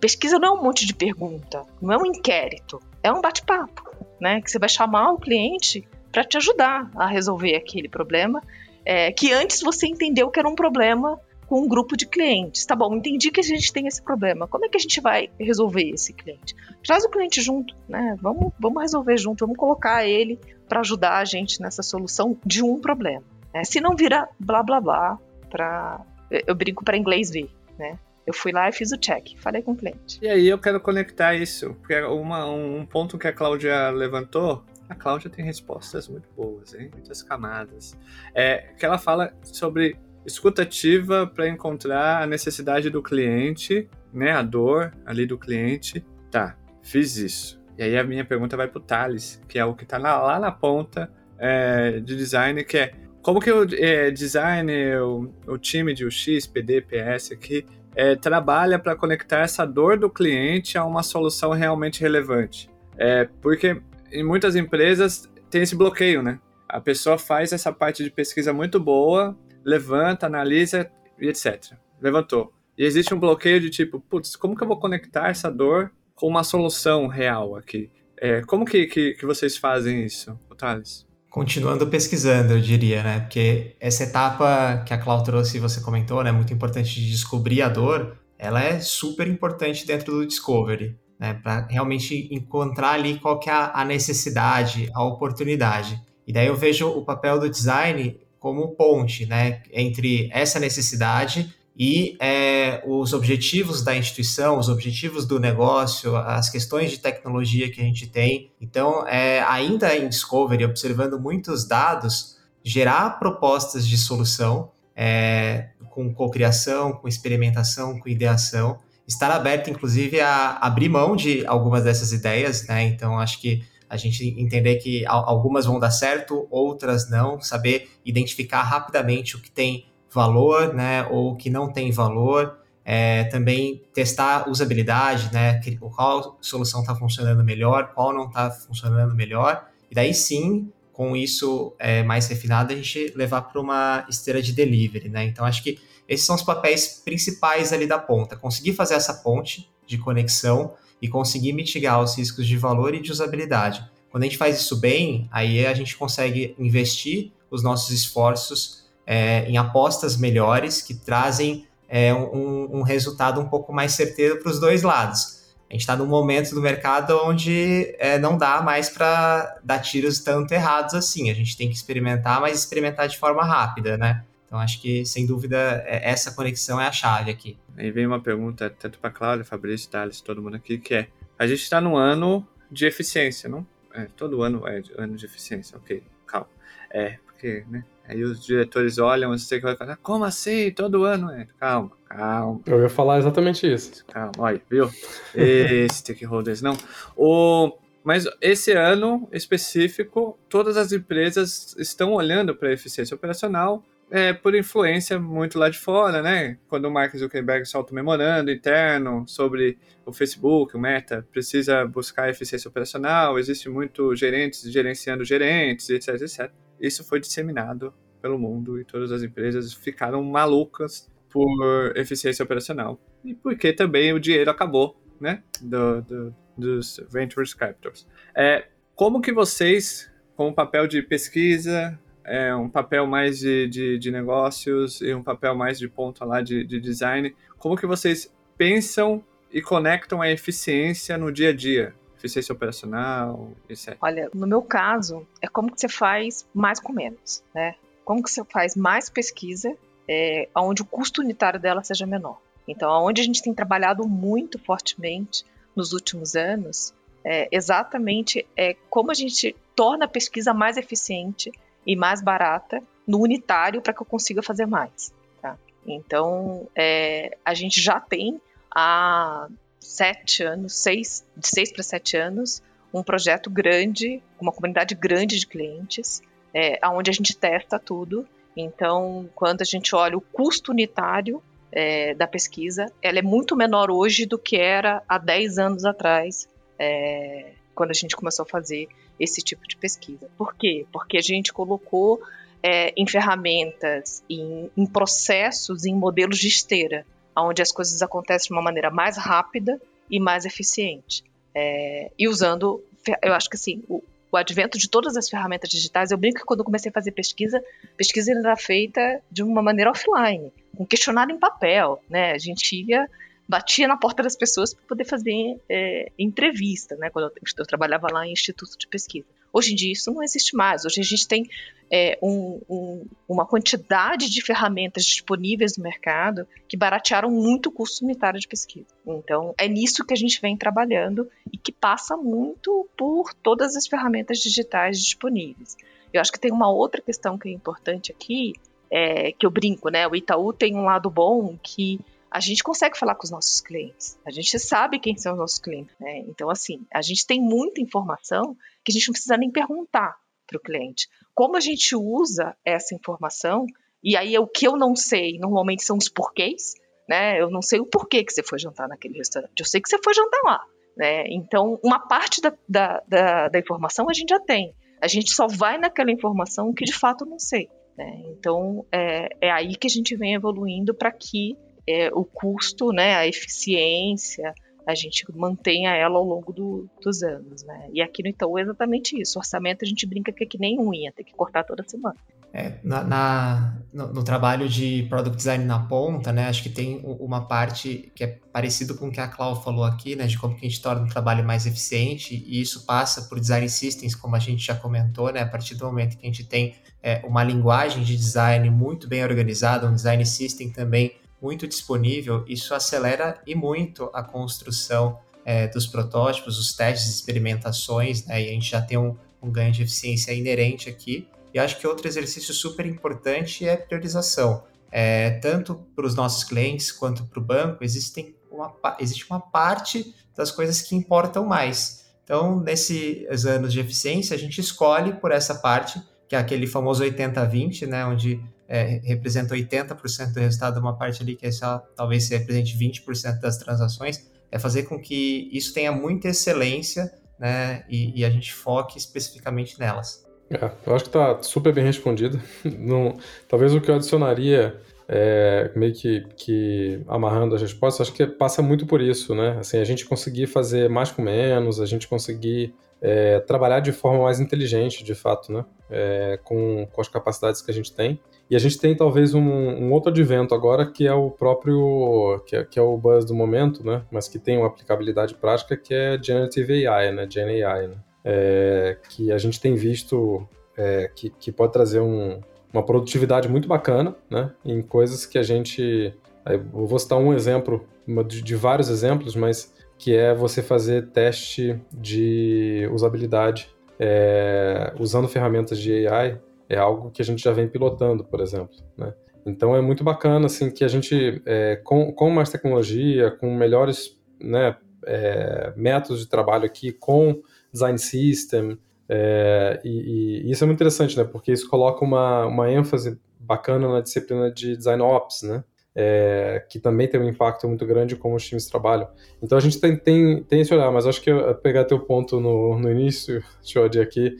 pesquisa não é um monte de pergunta, não é um inquérito, é um bate-papo, né? Que você vai chamar o cliente para te ajudar a resolver aquele problema é, que antes você entendeu que era um problema com um grupo de clientes. Tá bom, entendi que a gente tem esse problema. Como é que a gente vai resolver esse cliente? Traz o cliente junto, né? Vamos, vamos resolver junto, vamos colocar ele para ajudar a gente nessa solução de um problema. Né? Se não vira blá blá blá para eu brinco para inglês ver, né? Eu fui lá e fiz o check, falei com o cliente. E aí eu quero conectar isso, porque é uma, um ponto que a Cláudia levantou a Cláudia tem respostas muito boas, hein? muitas camadas. É, que ela fala sobre escutativa para encontrar a necessidade do cliente, né? A dor ali do cliente. Tá, fiz isso. E aí a minha pergunta vai para o Thales, que é o que está lá, lá, na ponta é, de design, que é como que o é, design, o, o, time de UX, PD, PS aqui, é, trabalha para conectar essa dor do cliente a uma solução realmente relevante? É, porque em muitas empresas tem esse bloqueio, né? A pessoa faz essa parte de pesquisa muito boa, levanta, analisa e etc. Levantou. E existe um bloqueio de tipo, putz, como que eu vou conectar essa dor com uma solução real aqui? É, como que, que, que, vocês fazem isso, Thales? Continuando pesquisando, eu diria, né? Porque essa etapa que a Clau trouxe e você comentou, né? Muito importante de descobrir a dor, ela é super importante dentro do Discovery né, para realmente encontrar ali qual que é a necessidade, a oportunidade. E daí eu vejo o papel do design como ponte, né, entre essa necessidade e é, os objetivos da instituição, os objetivos do negócio, as questões de tecnologia que a gente tem. Então, é, ainda em Discovery, observando muitos dados, gerar propostas de solução é, com cocriação, com experimentação, com ideação, estar aberto, inclusive, a abrir mão de algumas dessas ideias, né? Então, acho que a gente entender que algumas vão dar certo, outras não, saber identificar rapidamente o que tem valor, né, ou que não tem valor. É, também testar usabilidade, né, qual solução está funcionando melhor, qual não está funcionando melhor. E daí sim, com isso é, mais refinado, a gente levar para uma esteira de delivery, né? Então acho que esses são os papéis principais ali da ponta. Conseguir fazer essa ponte de conexão e conseguir mitigar os riscos de valor e de usabilidade. Quando a gente faz isso bem, aí a gente consegue investir os nossos esforços é, em apostas melhores que trazem é, um, um, resultado um pouco mais certeiro para os dois lados. A gente está num momento do mercado onde é, não dá mais para dar tiros tanto errados assim. A gente tem que experimentar, mas experimentar de forma rápida, né? Então acho que, sem dúvida, é, essa conexão é a chave aqui. Aí vem uma pergunta tanto para Cláudia, Fabrício, Thales, todo mundo aqui, que é: a gente está no ano de eficiência, não? É, todo ano é ano de eficiência, ok, calma. É, porque, né? Aí os diretores olham, você vai falar, como assim? Todo ano? É, calma, calma. Eu ia falar exatamente isso. Calma, olha, viu? Esse stakeholders, não. O, mas esse ano específico, todas as empresas estão olhando para a eficiência operacional é, por influência muito lá de fora, né? Quando o Mark Zuckerberg solta um memorando interno sobre o Facebook, o Meta, precisa buscar eficiência operacional, existe muito gerentes gerenciando gerentes, etc, etc isso foi disseminado pelo mundo e todas as empresas ficaram malucas por eficiência operacional. E porque também o dinheiro acabou, né, do, do, dos venture capitals. É, como que vocês, com o papel de pesquisa, é, um papel mais de, de, de, negócios e um papel mais de ponta lá de, de design, como que vocês pensam e conectam a eficiência no dia a dia? eficiência operacional, etc. Olha, no meu caso, é como que você faz mais com menos, né? Como que você faz mais pesquisa é, onde o custo unitário dela seja menor. Então, onde a gente tem trabalhado muito fortemente nos últimos anos, é exatamente é como a gente torna a pesquisa mais eficiente e mais barata no unitário para que eu consiga fazer mais. Tá? Então, é, a gente já tem a sete anos, seis, de seis para sete anos, um projeto grande, uma comunidade grande de clientes, é, onde a gente testa tudo. Então, quando a gente olha o custo unitário é, da pesquisa, ela é muito menor hoje do que era há 10 anos atrás, é, quando a gente começou a fazer esse tipo de pesquisa. Por quê? Porque a gente colocou é, em ferramentas, em, em processos, em modelos de esteira onde as coisas acontecem de uma maneira mais rápida e mais eficiente. É, e usando, eu acho que assim, o, o, advento de todas as ferramentas digitais, eu brinco que quando eu comecei a fazer pesquisa, pesquisa era feita de uma maneira offline, com questionário em papel, né? A gente ia batia na porta das pessoas para poder fazer é, entrevista, né? Quando eu, eu, trabalhava lá em instituto de pesquisa. Hoje em dia isso não existe mais. Hoje a gente tem é, um, um, uma quantidade de ferramentas disponíveis no mercado que baratearam muito o custo unitário de pesquisa. Então é nisso que a gente vem trabalhando e que passa muito por todas as ferramentas digitais disponíveis. Eu acho que tem uma outra questão que é importante aqui, é, que eu brinco, né? O Itaú tem um lado bom que a gente consegue falar com os nossos clientes. A gente sabe quem são os nossos clientes. Né? Então, assim, a gente tem muita informação que a gente não precisa nem perguntar para o cliente. Como a gente usa essa informação, e aí o que eu não sei, normalmente são os porquês, né? Eu não sei o porquê que você foi jantar naquele restaurante. Eu sei que você foi jantar lá. Né? Então, uma parte da, da, da, da informação a gente já tem. A gente só vai naquela informação que de fato eu não sei. Né? Então, é, é aí que a gente vem evoluindo para que é, o custo, né, a eficiência, a gente mantenha ela ao longo do, dos anos, né? E aqui no Itaú é exatamente isso. O orçamento a gente brinca que é que nem unha, tem que cortar toda semana. É, na, na no, no, trabalho de product design na ponta, né, acho que tem uma parte que é parecido com o que a Clau falou aqui, né, de como que a gente torna o trabalho mais eficiente, e isso passa por design systems, como a gente já comentou, né, a partir do momento que a gente tem é, uma linguagem de design muito bem organizada, um design system também muito disponível, isso acelera e muito a construção é, dos protótipos, os testes, experimentações, né? E a gente já tem um, um ganho de eficiência inerente aqui. E acho que outro exercício super importante é priorização. É, tanto para os nossos clientes quanto para o banco, existem uma, existe uma parte das coisas que importam mais. Então, nesses anos de eficiência, a gente escolhe por essa parte, que é aquele famoso 80-20, né, onde é, representa 80% do resultado, uma parte ali que é talvez se represente 20% das transações, é fazer com que isso tenha muita excelência né, e, e a gente foque especificamente nelas. É, eu acho que está super bem respondido. [laughs] Não, talvez o que eu adicionaria, é, meio que, que amarrando as respostas, acho que passa muito por isso, né? Assim, a gente conseguir fazer mais com menos, a gente conseguir é, trabalhar de forma mais inteligente, de fato, né? É, com, com as capacidades que a gente tem. E a gente tem talvez um, um, outro advento agora que é o próprio, que é, que é, o buzz do momento, né? Mas que tem uma aplicabilidade prática que é Generative AI, né? Gen AI, né? É, que a gente tem visto é, que, que pode trazer um, uma produtividade muito bacana, né? Em coisas que a gente, eu vou citar um exemplo de, de vários exemplos, mas que é você fazer teste de usabilidade é, usando ferramentas de AI é algo que a gente já vem pilotando, por exemplo, né? Então é muito bacana assim que a gente é, com, com mais tecnologia, com melhores né, é, métodos de trabalho aqui, com design system é, e, e, isso é muito interessante, né? Porque isso coloca uma, uma ênfase bacana na disciplina de design ops, né? É, que também tem um impacto muito grande como os times trabalham. Então a gente tem, tem, tem esse olhar, mas acho que eu, pegar teu ponto no, no início, [laughs] Jodi, aqui,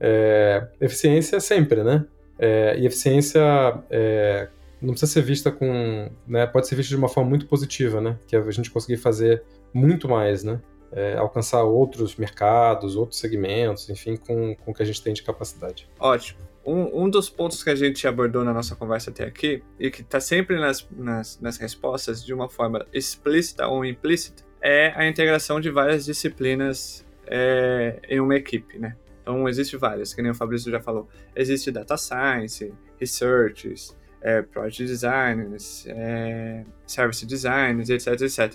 é, eficiência sempre, né? É, e eficiência é, não precisa ser vista com. Né, pode ser vista de uma forma muito positiva, né? Que é a gente conseguir fazer muito mais, né? É, alcançar outros mercados, outros segmentos, enfim, com, com o que a gente tem de capacidade. Ótimo. Um, um dos pontos que a gente abordou na nossa conversa até aqui, e que está sempre nas, nas, nas respostas de uma forma explícita ou implícita, é a integração de várias disciplinas é, em uma equipe, né? Então, existe várias, que nem o Fabrício já falou. Existe Data Science, Research, é, Project Designers, é, Service Designers, etc, etc.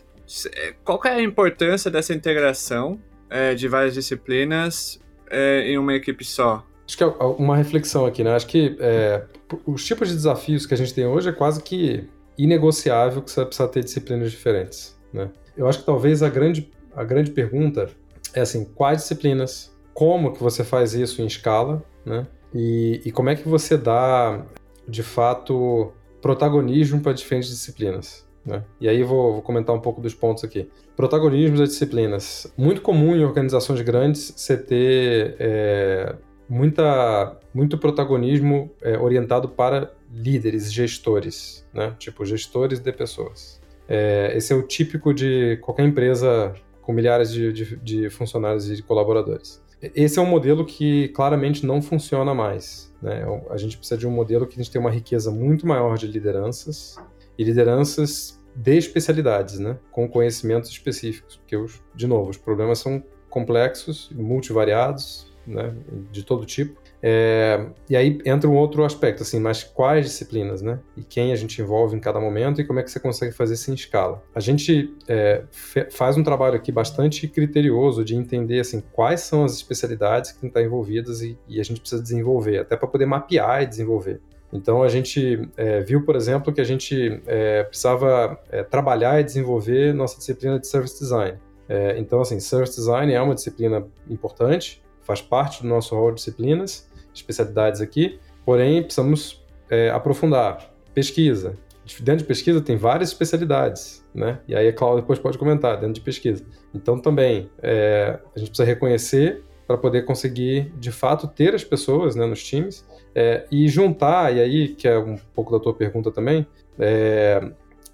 É, qual é a importância dessa integração é, de várias disciplinas é, em uma equipe só? Acho que é uma reflexão aqui, né? Acho que é, os tipos de desafios que a gente tem hoje é quase que inegociável que você precisa ter disciplinas diferentes, né? Eu acho que talvez a grande, a grande pergunta é assim, quais disciplinas como que você faz isso em escala, né? E, e como é que você dá, de fato, protagonismo para diferentes disciplinas. Né? E aí vou, vou, comentar um pouco dos pontos aqui. Protagonismo das disciplinas. Muito comum em organizações grandes você ter é, muita, muito protagonismo é, orientado para líderes, gestores, né? tipo gestores de pessoas. É, esse é o típico de qualquer empresa com milhares de, de, de funcionários e de colaboradores. Esse é um modelo que claramente não funciona mais. Né? A gente precisa de um modelo que a gente tem uma riqueza muito maior de lideranças e lideranças de especialidades, né? com conhecimentos específicos. Porque, os, de novo, os problemas são complexos, multivariados, né? de todo tipo. É, e aí entra um outro aspecto, assim, mas quais disciplinas, né? E quem a gente envolve em cada momento e como é que você consegue fazer isso em escala. A gente é, faz um trabalho aqui bastante criterioso de entender, assim, quais são as especialidades que estão envolvidas e, e a gente precisa desenvolver, até para poder mapear e desenvolver. Então a gente é, viu, por exemplo, que a gente é, precisava é, trabalhar e desenvolver nossa disciplina de Service Design. É, então, assim, Service Design é uma disciplina importante, faz parte do nosso rol de disciplinas, especialidades aqui, porém precisamos é, aprofundar. Pesquisa. Dentro de pesquisa tem várias especialidades, né? E aí a Cláudia depois pode comentar, dentro de pesquisa. Então também é, a gente precisa reconhecer para poder conseguir, de fato, ter as pessoas né, nos times é, e juntar, e aí, que é um pouco da tua pergunta também, é,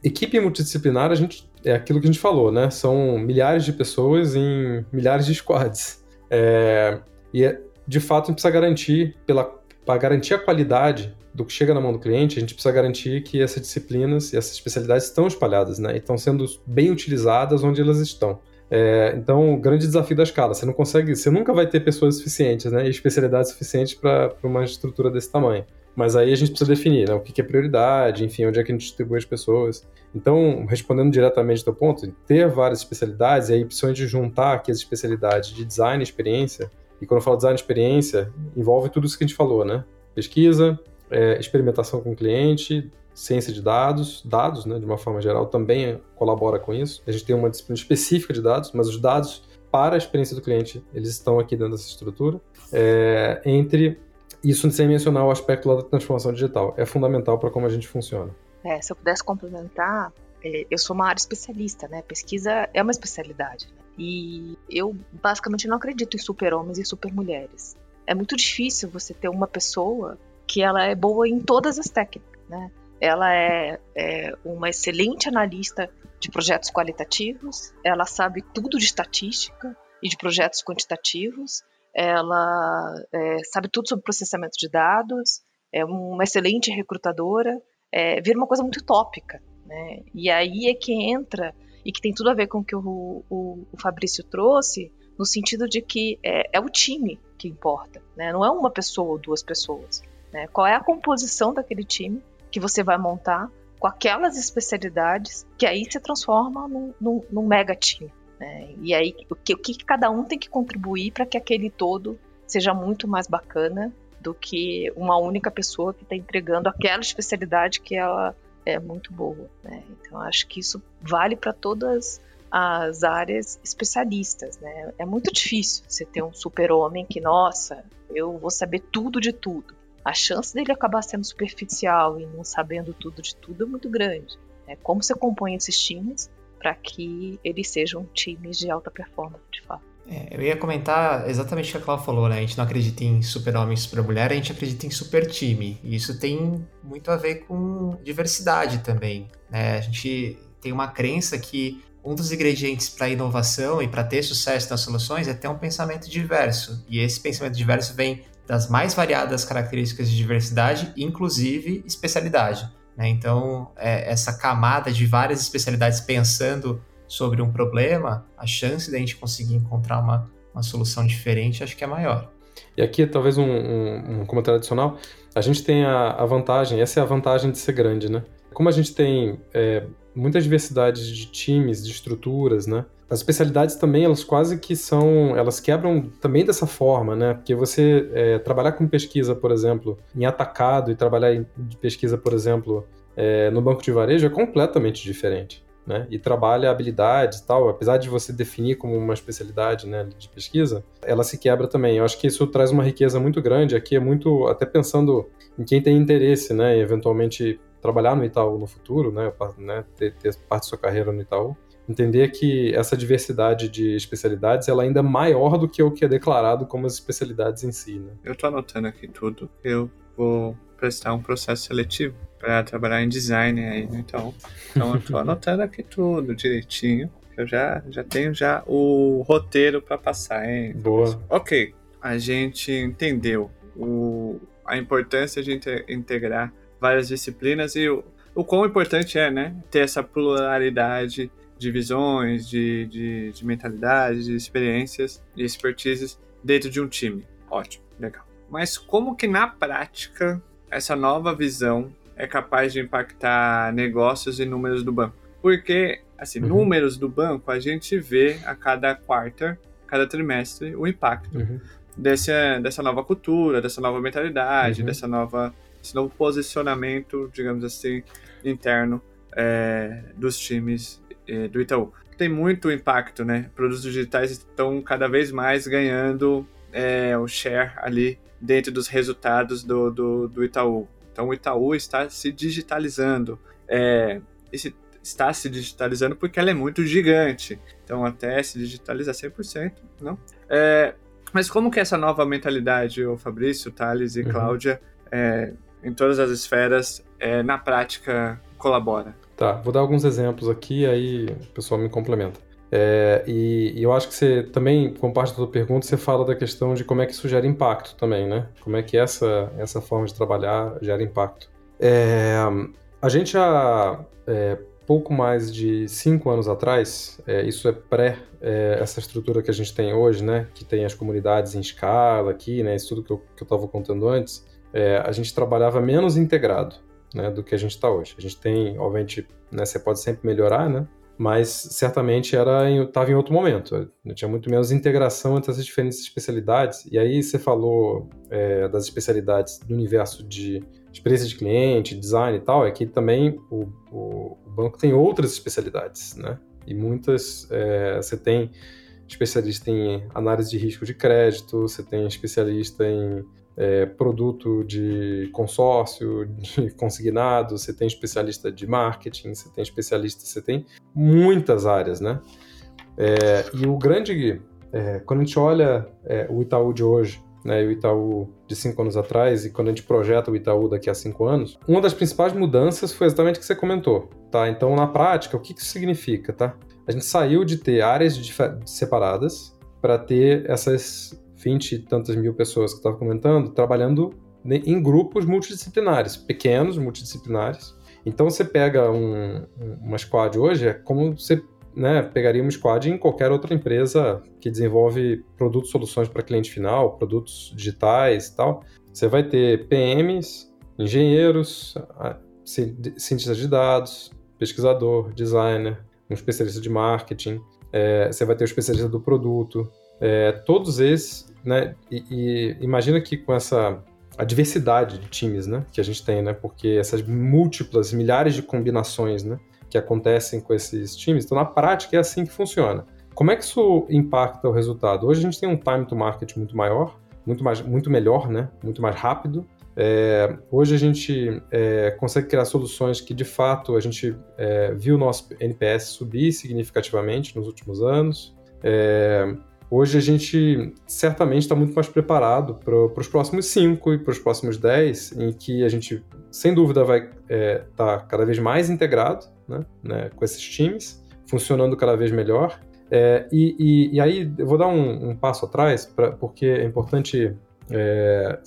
equipe multidisciplinar, a gente, é aquilo que a gente falou, né? São milhares de pessoas em milhares de squads. É, e, é, de fato, a gente precisa garantir, para garantir a qualidade do que chega na mão do cliente, a gente precisa garantir que essas disciplinas e essas especialidades estão espalhadas, né? E estão sendo bem utilizadas onde elas estão. É, então, o grande desafio da escala, você não consegue, você nunca vai ter pessoas suficientes, né? E especialidades suficientes para uma estrutura desse tamanho. Mas aí a gente precisa definir né, o que é prioridade, enfim, onde é que a gente distribui as pessoas. Então, respondendo diretamente ao ponto, ter várias especialidades, e aí principalmente juntar aqui as especialidades de design e experiência, e quando eu falo design e experiência, envolve tudo isso que a gente falou, né? Pesquisa, é, experimentação com o cliente, ciência de dados, dados, né, de uma forma geral, também colabora com isso. A gente tem uma disciplina específica de dados, mas os dados para a experiência do cliente, eles estão aqui dentro dessa estrutura. É, entre isso sem mencionar o aspecto lá da transformação digital. É fundamental para como a gente funciona. É, se eu pudesse complementar, é, eu sou uma área especialista, né? Pesquisa é uma especialidade. Né? E eu basicamente não acredito em super-homens e super-mulheres. É muito difícil você ter uma pessoa que ela é boa em todas as técnicas, né? Ela é, é uma excelente analista de projetos qualitativos, ela sabe tudo de estatística e de projetos quantitativos, ela é, sabe tudo sobre processamento de dados, é uma excelente recrutadora, é, vira uma coisa muito utópica. Né? E aí é que entra, e que tem tudo a ver com o que o, o, o Fabrício trouxe, no sentido de que é, é o time que importa, né? não é uma pessoa ou duas pessoas. Né? Qual é a composição daquele time que você vai montar com aquelas especialidades que aí se transforma num, num, num mega time. Né? E aí, o que, o que cada um tem que contribuir para que aquele todo seja muito mais bacana do que uma única pessoa que está entregando aquela especialidade que ela é muito boa. Né? Então, acho que isso vale para todas as áreas especialistas. Né? É muito difícil você ter um super-homem que, nossa, eu vou saber tudo de tudo. A chance dele acabar sendo superficial e não sabendo tudo de tudo é muito grande. Né? Como você compõe esses times para que eles sejam times de alta performance, de fato. É, eu ia comentar exatamente o que a Cláudia falou, né? A gente não acredita em super-homem e super-mulher, a gente acredita em super-time. E isso tem muito a ver com diversidade também, né? A gente tem uma crença que um dos ingredientes para inovação e para ter sucesso nas soluções é ter um pensamento diverso. E esse pensamento diverso vem das mais variadas características de diversidade, inclusive especialidade. Né? Então, é, essa camada de várias especialidades pensando sobre um problema, a chance da gente conseguir encontrar uma, uma solução diferente acho que é maior. E aqui, talvez um, um, um comentário adicional, a gente tem a, a, vantagem, essa é a vantagem de ser grande, né? Como a gente tem é, muita diversidade de times, de estruturas, né? As especialidades também, elas quase que são, elas quebram também dessa forma, né? Porque você é, trabalhar com pesquisa, por exemplo, em atacado e trabalhar em pesquisa, por exemplo, é, no banco de varejo é completamente diferente. Né? E trabalha habilidades e tal, apesar de você definir como uma especialidade né, de pesquisa, ela se quebra também. Eu acho que isso traz uma riqueza muito grande. Aqui é muito, até pensando em quem tem interesse, né, em eventualmente trabalhar no Itaú no futuro, né, né ter, ter parte da sua carreira no Itaú entender que essa diversidade de especialidades ela ainda é maior do que o que é declarado como as especialidades em si. Né? Eu estou anotando aqui tudo. Eu vou prestar um processo seletivo para trabalhar em design aí no Itaú. Então eu estou anotando aqui tudo direitinho. Eu já, já tenho já o roteiro para passar, hein? Boa. Ok, a gente entendeu o, a importância de integrar várias disciplinas e o, o quão importante é, né? Ter essa pluralidade de visões, de, de, de mentalidades, de experiências e expertises dentro de um time. Ótimo, legal. Mas como que na prática essa nova visão é capaz de impactar negócios e números do banco? Porque, assim, uhum. números do banco a gente vê a cada quarter, cada trimestre, o impacto uhum. desse, dessa nova cultura, dessa nova mentalidade, uhum. dessa nova, desse novo posicionamento, digamos assim, interno é, dos times do Itaú. Tem muito impacto, né? Produtos digitais estão cada vez mais ganhando é, o share ali dentro dos resultados do, do, do Itaú. Então o Itaú está se digitalizando. É, esse, está se digitalizando porque ela é muito gigante. Então até se digitalizar 100%, não? É, mas como que essa nova mentalidade, o Fabrício, Thales e uhum. Cláudia, é, em todas as esferas, é, na prática colabora? Tá, vou dar alguns exemplos aqui, aí o pessoal me complementa. É, e, e, eu acho que você também, como parte da sua pergunta, você fala da questão de como é que isso gera impacto também, né? Como é que essa, essa forma de trabalhar gera impacto. É, a gente há é, pouco mais de cinco anos atrás, é, isso é pré é, essa estrutura que a gente tem hoje, né? Que tem as comunidades em escala aqui, né? Isso tudo que eu estava contando antes é, a gente trabalhava menos integrado né, do que a gente está hoje. A gente tem, obviamente, né, você pode sempre melhorar, né? Mas certamente era estava em, outro momento. Tinha muito menos integração entre essas diferentes especialidades. E aí você falou é, das especialidades do universo de experiência de cliente, design e tal, é que também o, o, o banco tem outras especialidades, né? E muitas é, você tem especialista em análise de risco de crédito, você tem especialista em é, produto de consórcio, de [laughs] consignado, você tem especialista de marketing, você tem especialista, você tem muitas áreas, né? É, e o grande, é, quando a gente olha é, o Itaú de hoje, né, o Itaú de cinco anos atrás, e quando a gente projeta o Itaú daqui a cinco anos, uma das principais mudanças foi exatamente o que você comentou, tá? Então, na prática, o que isso significa, tá? A gente saiu de ter áreas separadas para ter essas 20 e tantas mil pessoas que estava comentando, trabalhando em grupos multidisciplinares, pequenos, multidisciplinares. Então você pega um, uma squad hoje, é como você né, pegaria uma squad em qualquer outra empresa que desenvolve produtos, soluções para cliente final, produtos digitais e tal. Você vai ter PMs, engenheiros, cientistas de dados, pesquisador, designer, um especialista de marketing, é, você vai ter o especialista do produto. É, todos esses né? E, e, imagina que com essa a diversidade de times, né, que a gente tem, né, porque essas múltiplas, milhares de combinações, né, que acontecem com esses times, então na prática é assim que funciona. Como é que isso impacta o resultado? Hoje a gente tem um time to market muito maior, muito mais, muito melhor, né, muito mais rápido. É, hoje a gente é, consegue criar soluções que de fato a gente é, viu o nosso NPS subir significativamente nos últimos anos. Hoje a gente certamente está muito mais preparado para os próximos 5 e para os próximos 10, em que a gente, sem dúvida, vai estar é, tá cada vez mais integrado né, né, com esses times, funcionando cada vez melhor. É, e, e, e, aí eu vou dar um, um passo atrás, pra, porque é importante. É,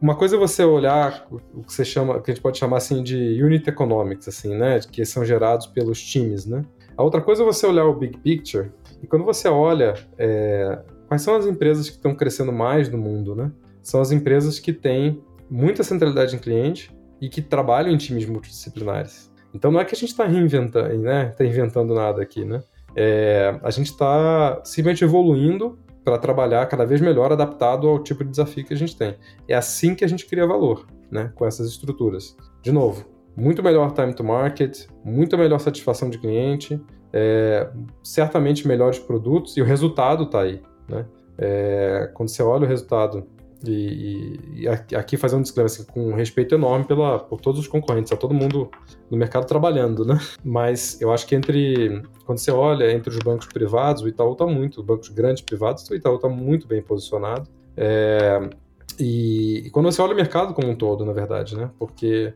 uma coisa é você olhar o que você chama, que a gente pode chamar assim de unit economics, assim, né, que são gerados pelos times, né. A outra coisa é você olhar o big picture, e quando você olha é, quais são as empresas que estão crescendo mais no mundo, né? São as empresas que têm muita centralidade em cliente e que trabalham em times multidisciplinares. Então não é que a gente está reinventando, né? Tá inventando nada aqui, né? É, a gente está simplesmente evoluindo para trabalhar cada vez melhor adaptado ao tipo de desafio que a gente tem. É assim que a gente cria valor, né? Com essas estruturas. De novo, muito melhor time to market, muito melhor satisfação de cliente, é, certamente melhores produtos e o resultado está aí. Né? É, quando você olha o resultado, e, e aqui fazendo um disclaimer assim, com um respeito enorme pela, por todos os concorrentes, está todo mundo no mercado trabalhando, né? Mas eu acho que entre, quando você olha entre os bancos privados, o Itaú está muito, os bancos grandes privados, o Itaú está muito bem posicionado. É, e, e, quando você olha o mercado como um todo, na verdade, né? Porque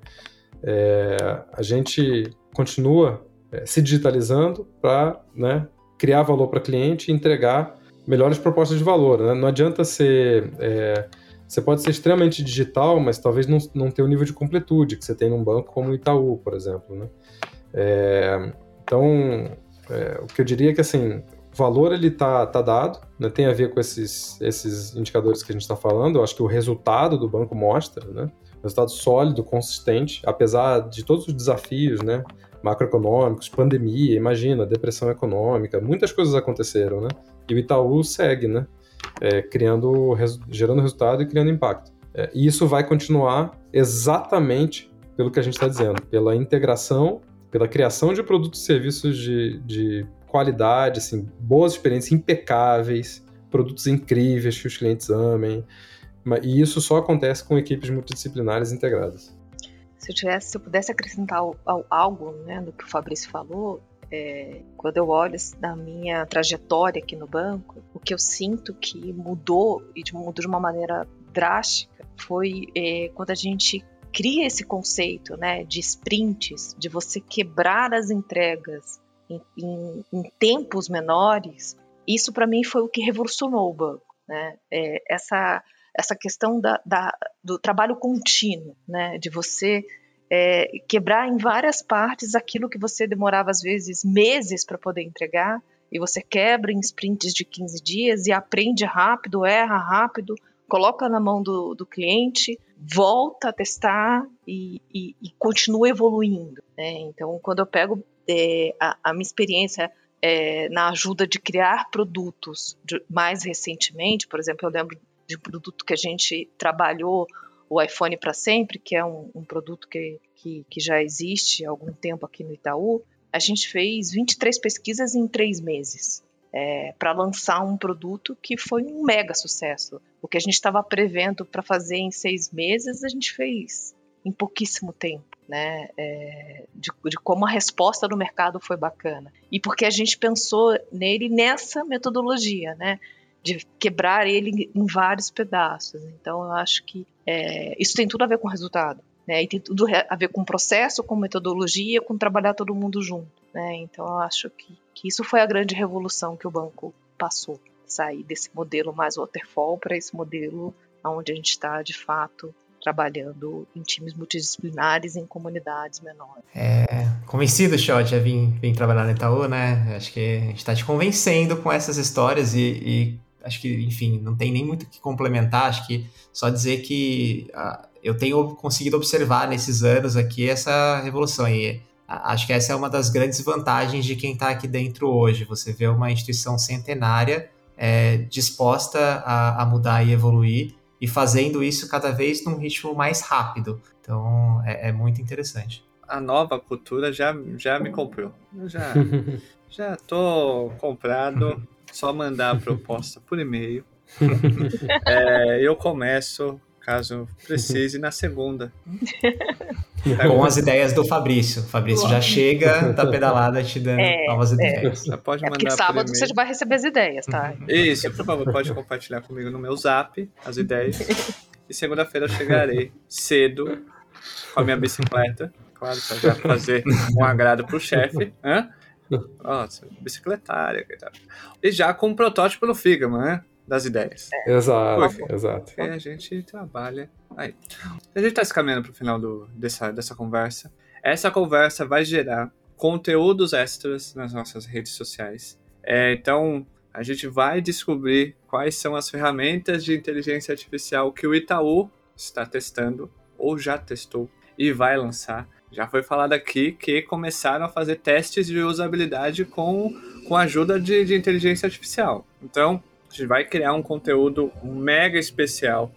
é, a gente continua é, se digitalizando para né, criar valor para cliente e entregar melhores propostas de valor. Né? Não adianta ser. É, você pode ser extremamente digital, mas talvez não, não ter o nível de completude que você tem num banco como o Itaú, por exemplo. Né? É, então, é, o que eu diria é que assim, o valor ele tá, tá dado, né? tem a ver com esses, esses indicadores que a gente está falando. Eu acho que o resultado do banco mostra, né? Resultado sólido, consistente, apesar de todos os desafios, né? macroeconômicos, pandemia, imagina, depressão econômica, muitas coisas aconteceram, né? E o Itaú segue, né? É, criando, gerando resultado e criando impacto. É, e isso vai continuar exatamente pelo que a gente está dizendo, pela integração, pela criação de produtos e serviços de, de qualidade, assim, boas experiências impecáveis, produtos incríveis que os clientes amem. E isso só acontece com equipes multidisciplinares integradas se eu tivesse, se eu pudesse acrescentar algo, né, do que o Fabrício falou, é, quando eu olho da minha trajetória aqui no banco, o que eu sinto que mudou e de, mudou de uma maneira drástica foi é, quando a gente cria esse conceito, né, de sprints, de você quebrar as entregas em, em, em tempos menores. Isso para mim foi o que revolucionou o banco, né? É, essa essa questão da, da, do trabalho contínuo, né? De você é, quebrar em várias partes aquilo que você demorava às vezes meses para poder entregar e você quebra em sprints de 15 dias e aprende rápido, erra rápido, coloca na mão do, do cliente volta a testar e, e, e continua evoluindo. Né? Então, quando eu pego é, a, a, minha experiência é, na ajuda de criar produtos de, mais recentemente, por exemplo, eu lembro de produto que a gente trabalhou, o iPhone para sempre, que é um, um produto que, que, que, já existe há algum tempo aqui no Itaú, a gente fez 23 pesquisas em três meses é, para lançar um produto que foi um mega sucesso. O que a gente estava prevendo para fazer em seis meses, a gente fez em pouquíssimo tempo. Né, é, de, de, como a resposta do mercado foi bacana. E porque a gente pensou nele nessa metodologia, né, de quebrar ele em vários pedaços. Então, eu acho que é, isso tem tudo a ver com o resultado. Né, e tem tudo a ver com processo, com metodologia, com trabalhar todo mundo junto. Né, então, eu acho que que isso foi a grande revolução que o banco passou, sair desse modelo mais waterfall para esse modelo onde a gente está de fato trabalhando em times multidisciplinares em comunidades menores. É, convencido, Shot, a vir, vir trabalhar no Itaú, né? Acho que a gente está te convencendo com essas histórias e, e, acho que, enfim, não tem nem muito o que complementar. Acho que só dizer que uh, eu tenho conseguido observar nesses anos aqui essa revolução. E acho que essa é uma das grandes vantagens de quem está aqui dentro hoje. Você vê uma instituição centenária é, disposta a, a, mudar e evoluir e fazendo isso cada vez num ritmo mais rápido. Então é, é muito interessante. A nova cultura já, já me comprou. Eu já, [laughs] já tô comprado. Só mandar a [laughs] proposta por e-mail. [laughs] é, eu começo caso precise, na segunda. [laughs] Com as ideias do Fabrício. O Fabrício já chega da pedalada te dando é, novas é. ideias. Você pode é mandar porque sábado você já vai receber as ideias, tá? Isso, por favor, pode compartilhar comigo no meu zap as ideias. E segunda-feira eu chegarei cedo com a minha bicicleta. Claro, para já fazer um agrado pro chefe. Nossa, bicicletária. E já com um protótipo no Figma, né? das ideias. É. Exato, exato. Porque a gente trabalha aí. A gente está se caminhando para o final do, dessa, dessa conversa. Essa conversa vai gerar conteúdos extras nas nossas redes sociais. É, então, a gente vai descobrir quais são as ferramentas de inteligência artificial que o Itaú está testando ou já testou e vai lançar. Já foi falado aqui que começaram a fazer testes de usabilidade com, com a ajuda de, de inteligência artificial. Então, a gente vai criar um conteúdo mega especial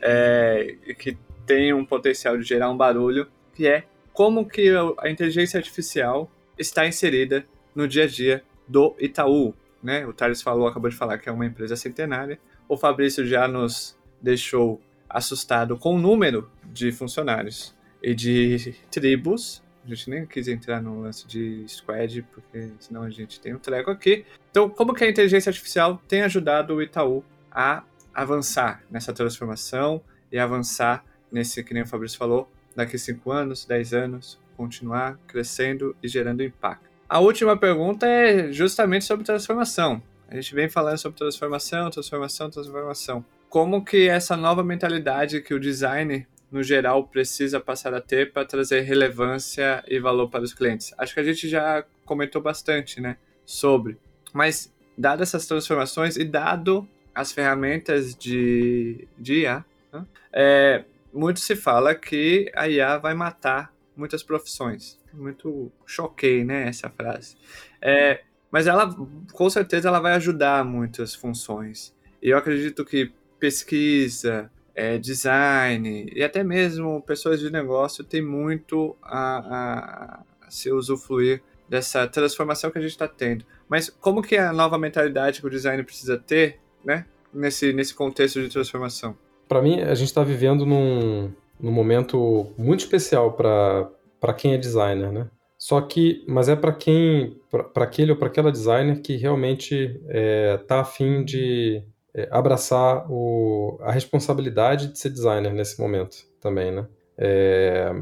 é, que tem um potencial de gerar um barulho, que é como que a inteligência artificial está inserida no dia a dia do Itaú. Né? O Thales falou, acabou de falar que é uma empresa centenária. O Fabrício já nos deixou assustado com o número de funcionários e de tribos a gente nem quis entrar no lance de squad, porque senão a gente tem um treco aqui. Então, como que a inteligência artificial tem ajudado o Itaú a avançar nessa transformação e avançar nesse, que nem o Fabrício falou, daqui 5 anos, 10 anos, continuar crescendo e gerando impacto. A última pergunta é justamente sobre transformação. A gente vem falando sobre transformação, transformação, transformação. Como que essa nova mentalidade que o design no geral, precisa passar a ter para trazer relevância e valor para os clientes? Acho que a gente já comentou bastante, né, sobre. Mas, dadas essas transformações e dado as ferramentas de, de IA, né, é, muito se fala que a IA vai matar muitas profissões. Muito choquei, né, essa frase. É, mas ela, com certeza, ela vai ajudar muitas funções. E eu acredito que pesquisa, é, design e até mesmo pessoas de negócio têm muito a, a se usufruir dessa transformação que a gente está tendo. Mas como que é a nova mentalidade que o design precisa ter, né, nesse, nesse contexto de transformação? Para mim, a gente está vivendo num, num momento muito especial para quem é designer, né? Só que, mas é para quem, para aquele ou para aquela designer que realmente está é, tá afim de abraçar o, a responsabilidade de ser designer nesse momento também, né? É,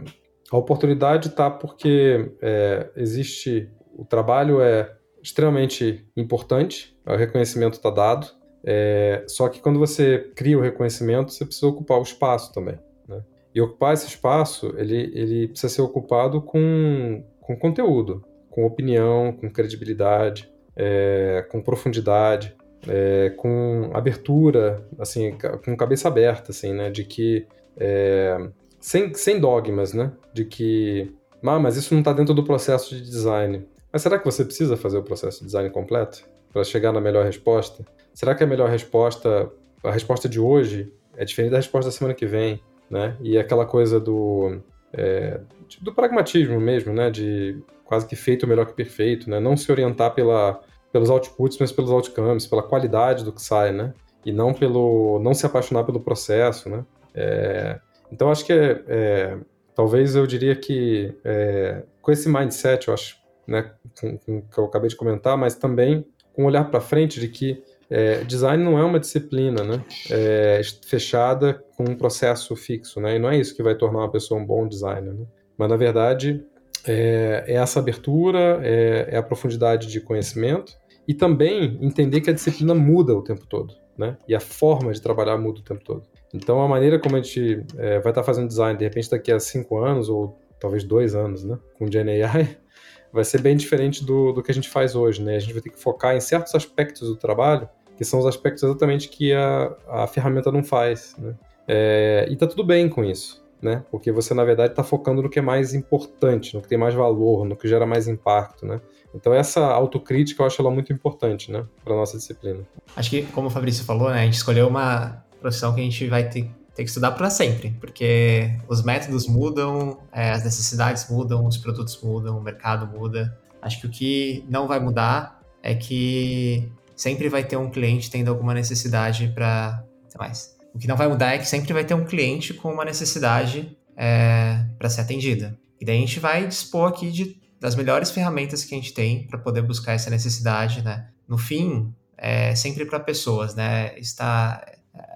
a oportunidade está porque é, existe o trabalho é extremamente importante, o reconhecimento está dado. É, só que quando você cria o reconhecimento, você precisa ocupar o espaço também. Né? E ocupar esse espaço, ele, ele precisa ser ocupado com, com conteúdo, com opinião, com credibilidade, é, com profundidade é, com abertura, assim, com cabeça aberta, assim, né, de que É, sem, sem dogmas, né? De que, ah, mas isso não está dentro do processo de design. Mas será que você precisa fazer o processo de design completo para chegar na melhor resposta? Será que a melhor resposta, a resposta de hoje, é diferente da resposta da semana que vem, né? E aquela coisa do, é, do pragmatismo mesmo, né? De quase que feito melhor que perfeito, né? Não se orientar pela, pelos outputs, mas pelos outcomes, pela qualidade do que sai, né? E não pelo, não se apaixonar pelo processo, né? É, então acho que é, é, talvez eu diria que é, com esse mindset, eu acho, né, com, com, que eu acabei de comentar, mas também com um olhar para frente de que é, design não é uma disciplina, né, é, fechada com um processo fixo, né, e não é isso que vai tornar uma pessoa um bom designer, né? mas na verdade é, é essa abertura, é, é a profundidade de conhecimento e também entender que a disciplina muda o tempo todo, né? E a forma de trabalhar muda o tempo todo. Então, a maneira como a gente é, vai estar fazendo design, de repente, daqui a cinco anos, ou talvez dois anos, né, com GenAI, [laughs] vai ser bem diferente do, do que a gente faz hoje, né? A gente vai ter que focar em certos aspectos do trabalho, que são os aspectos exatamente que a, a ferramenta não faz, né? É, e tá tudo bem com isso, né? Porque você, na verdade, está focando no que é mais importante, no que tem mais valor, no que gera mais impacto, né? Então essa autocrítica eu acho ela muito importante, né, para nossa disciplina. Acho que, como o Fabrício falou, né, a gente escolheu uma profissão que a gente vai ter, ter que estudar para sempre, porque os métodos mudam, é, as necessidades mudam, os produtos mudam, o mercado muda. Acho que o que não vai mudar é que sempre vai ter um cliente tendo alguma necessidade para mais. O que não vai mudar é que sempre vai ter um cliente com uma necessidade é, para ser atendida. E daí a gente vai dispor aqui de, das melhores ferramentas que a gente tem para poder buscar essa necessidade, né? No fim, é sempre para pessoas, né? Está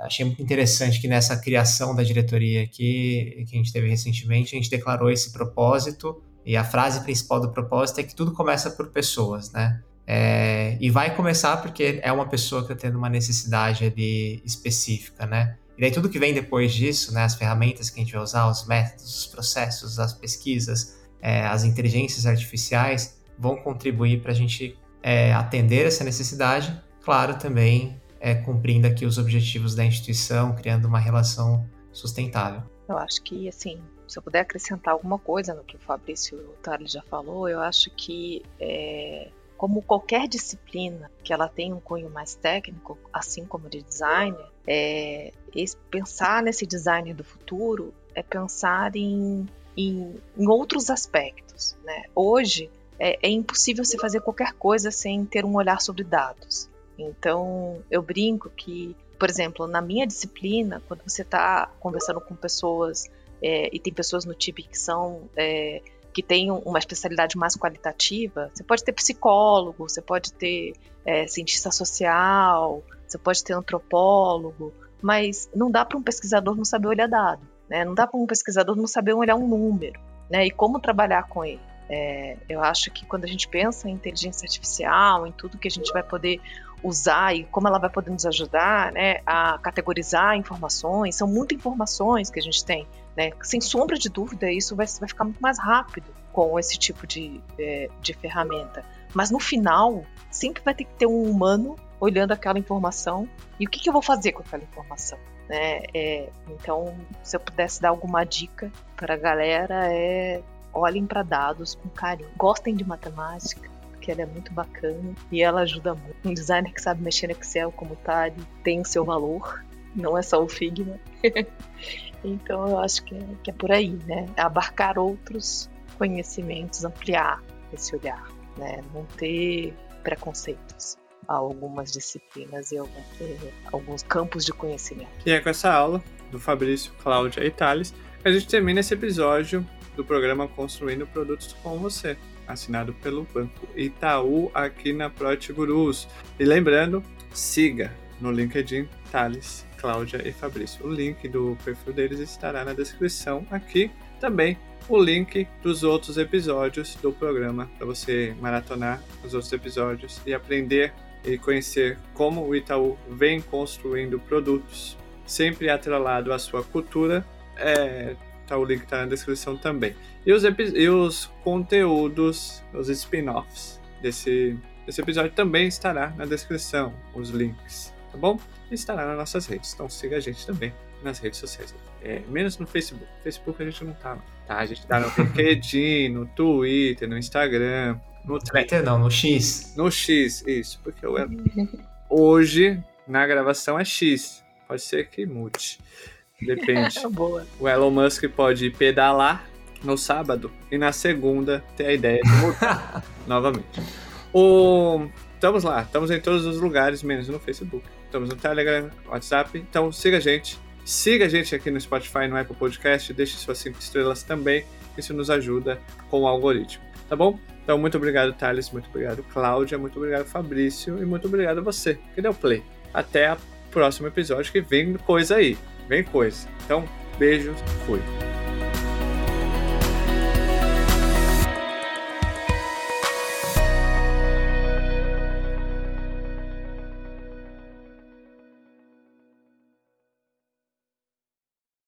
achei muito interessante que nessa criação da diretoria aqui, que a gente teve recentemente, a gente declarou esse propósito, e a frase principal do propósito é que tudo começa por pessoas, né? É, e vai começar porque é uma pessoa que está tendo uma necessidade ali específica, né? E daí tudo que vem depois disso, né, as ferramentas que a gente vai usar, os métodos, os processos, as pesquisas, é, as inteligências artificiais vão contribuir para a gente é, atender essa necessidade, claro, também é, cumprindo aqui os objetivos da instituição, criando uma relação sustentável. Eu acho que, assim, se eu puder acrescentar alguma coisa no que o Fabrício Tali já falou, eu acho que é, como qualquer disciplina que ela tem um cunho mais técnico, assim como de designer, é, pensar nesse design do futuro é pensar em, em, em outros aspectos. Né? Hoje é, é, impossível você fazer qualquer coisa sem ter um olhar sobre dados. Então, eu brinco que, por exemplo, na minha disciplina, quando você está conversando com pessoas, é, e tem pessoas no TIP que são. É, que têm uma especialidade mais qualitativa, você pode ter psicólogo, você pode ter é, cientista social, você pode ter antropólogo, mas não dá para um pesquisador não saber olhar dado, né? Não dá para um pesquisador não saber olhar um número, né? E como trabalhar com ele. É, eu acho que quando a gente pensa em inteligência artificial, em tudo que a gente vai poder usar e como ela vai poder nos ajudar né, a categorizar informações. São muitas informações que a gente tem. Né? Sem sombra de dúvida, isso vai, vai ficar muito mais rápido com esse tipo de, é, de ferramenta. Mas no final, sempre vai ter que ter um humano olhando aquela informação e o que, que eu vou fazer com aquela informação. Né? É, então, se eu pudesse dar alguma dica para a galera, é olhem para dados com carinho. Gostem de matemática, que ela é muito bacana e ela ajuda muito. Um designer que sabe mexer no Excel como tá, tem o seu valor, não é só o Figma. [laughs] então eu acho que é, que é por aí, né? Abarcar outros conhecimentos, ampliar esse olhar, né? Não ter preconceitos a algumas disciplinas e alguns, alguns campos de conhecimento. E é com essa aula do Fabrício, Cláudia e Thales a gente termina esse episódio do programa Construindo Produtos com Você assinado pelo Banco Itaú aqui na Prote Gurus. E lembrando, siga no LinkedIn Thales, Cláudia e Fabrício. O link do perfil deles estará na descrição aqui. Também o link dos outros episódios do programa para você maratonar os outros episódios e aprender e conhecer como o Itaú vem construindo produtos, sempre atrelado à sua cultura. É, tá, o link está na descrição também. E os, e os conteúdos, os spin-offs desse, desse episódio também estará na descrição, os links. Tá bom? E estará nas nossas redes. Então siga a gente também nas redes sociais. É, menos no Facebook. Facebook a gente não tá, tá? A gente tá no LinkedIn, no Twitter, no Instagram, no Twitter não, no X. No X, isso, porque eu hoje na gravação é X. Pode ser que mude. Depende. [laughs] Boa. O Elon Musk pode pedalar no sábado e na segunda ter a ideia de mudar [laughs] novamente. O... Estamos lá, estamos em todos os lugares, menos no Facebook. Estamos no Telegram, WhatsApp. Então siga a gente. Siga a gente aqui no Spotify, no Apple Podcast. Deixe suas cinco estrelas também. Isso nos ajuda com o algoritmo. Tá bom? Então, muito obrigado, Thales. Muito obrigado, Cláudia. Muito obrigado, Fabrício. E muito obrigado a você que deu play. Até o próximo episódio, que vem coisa aí. Vem coisa. Então, beijos. Fui.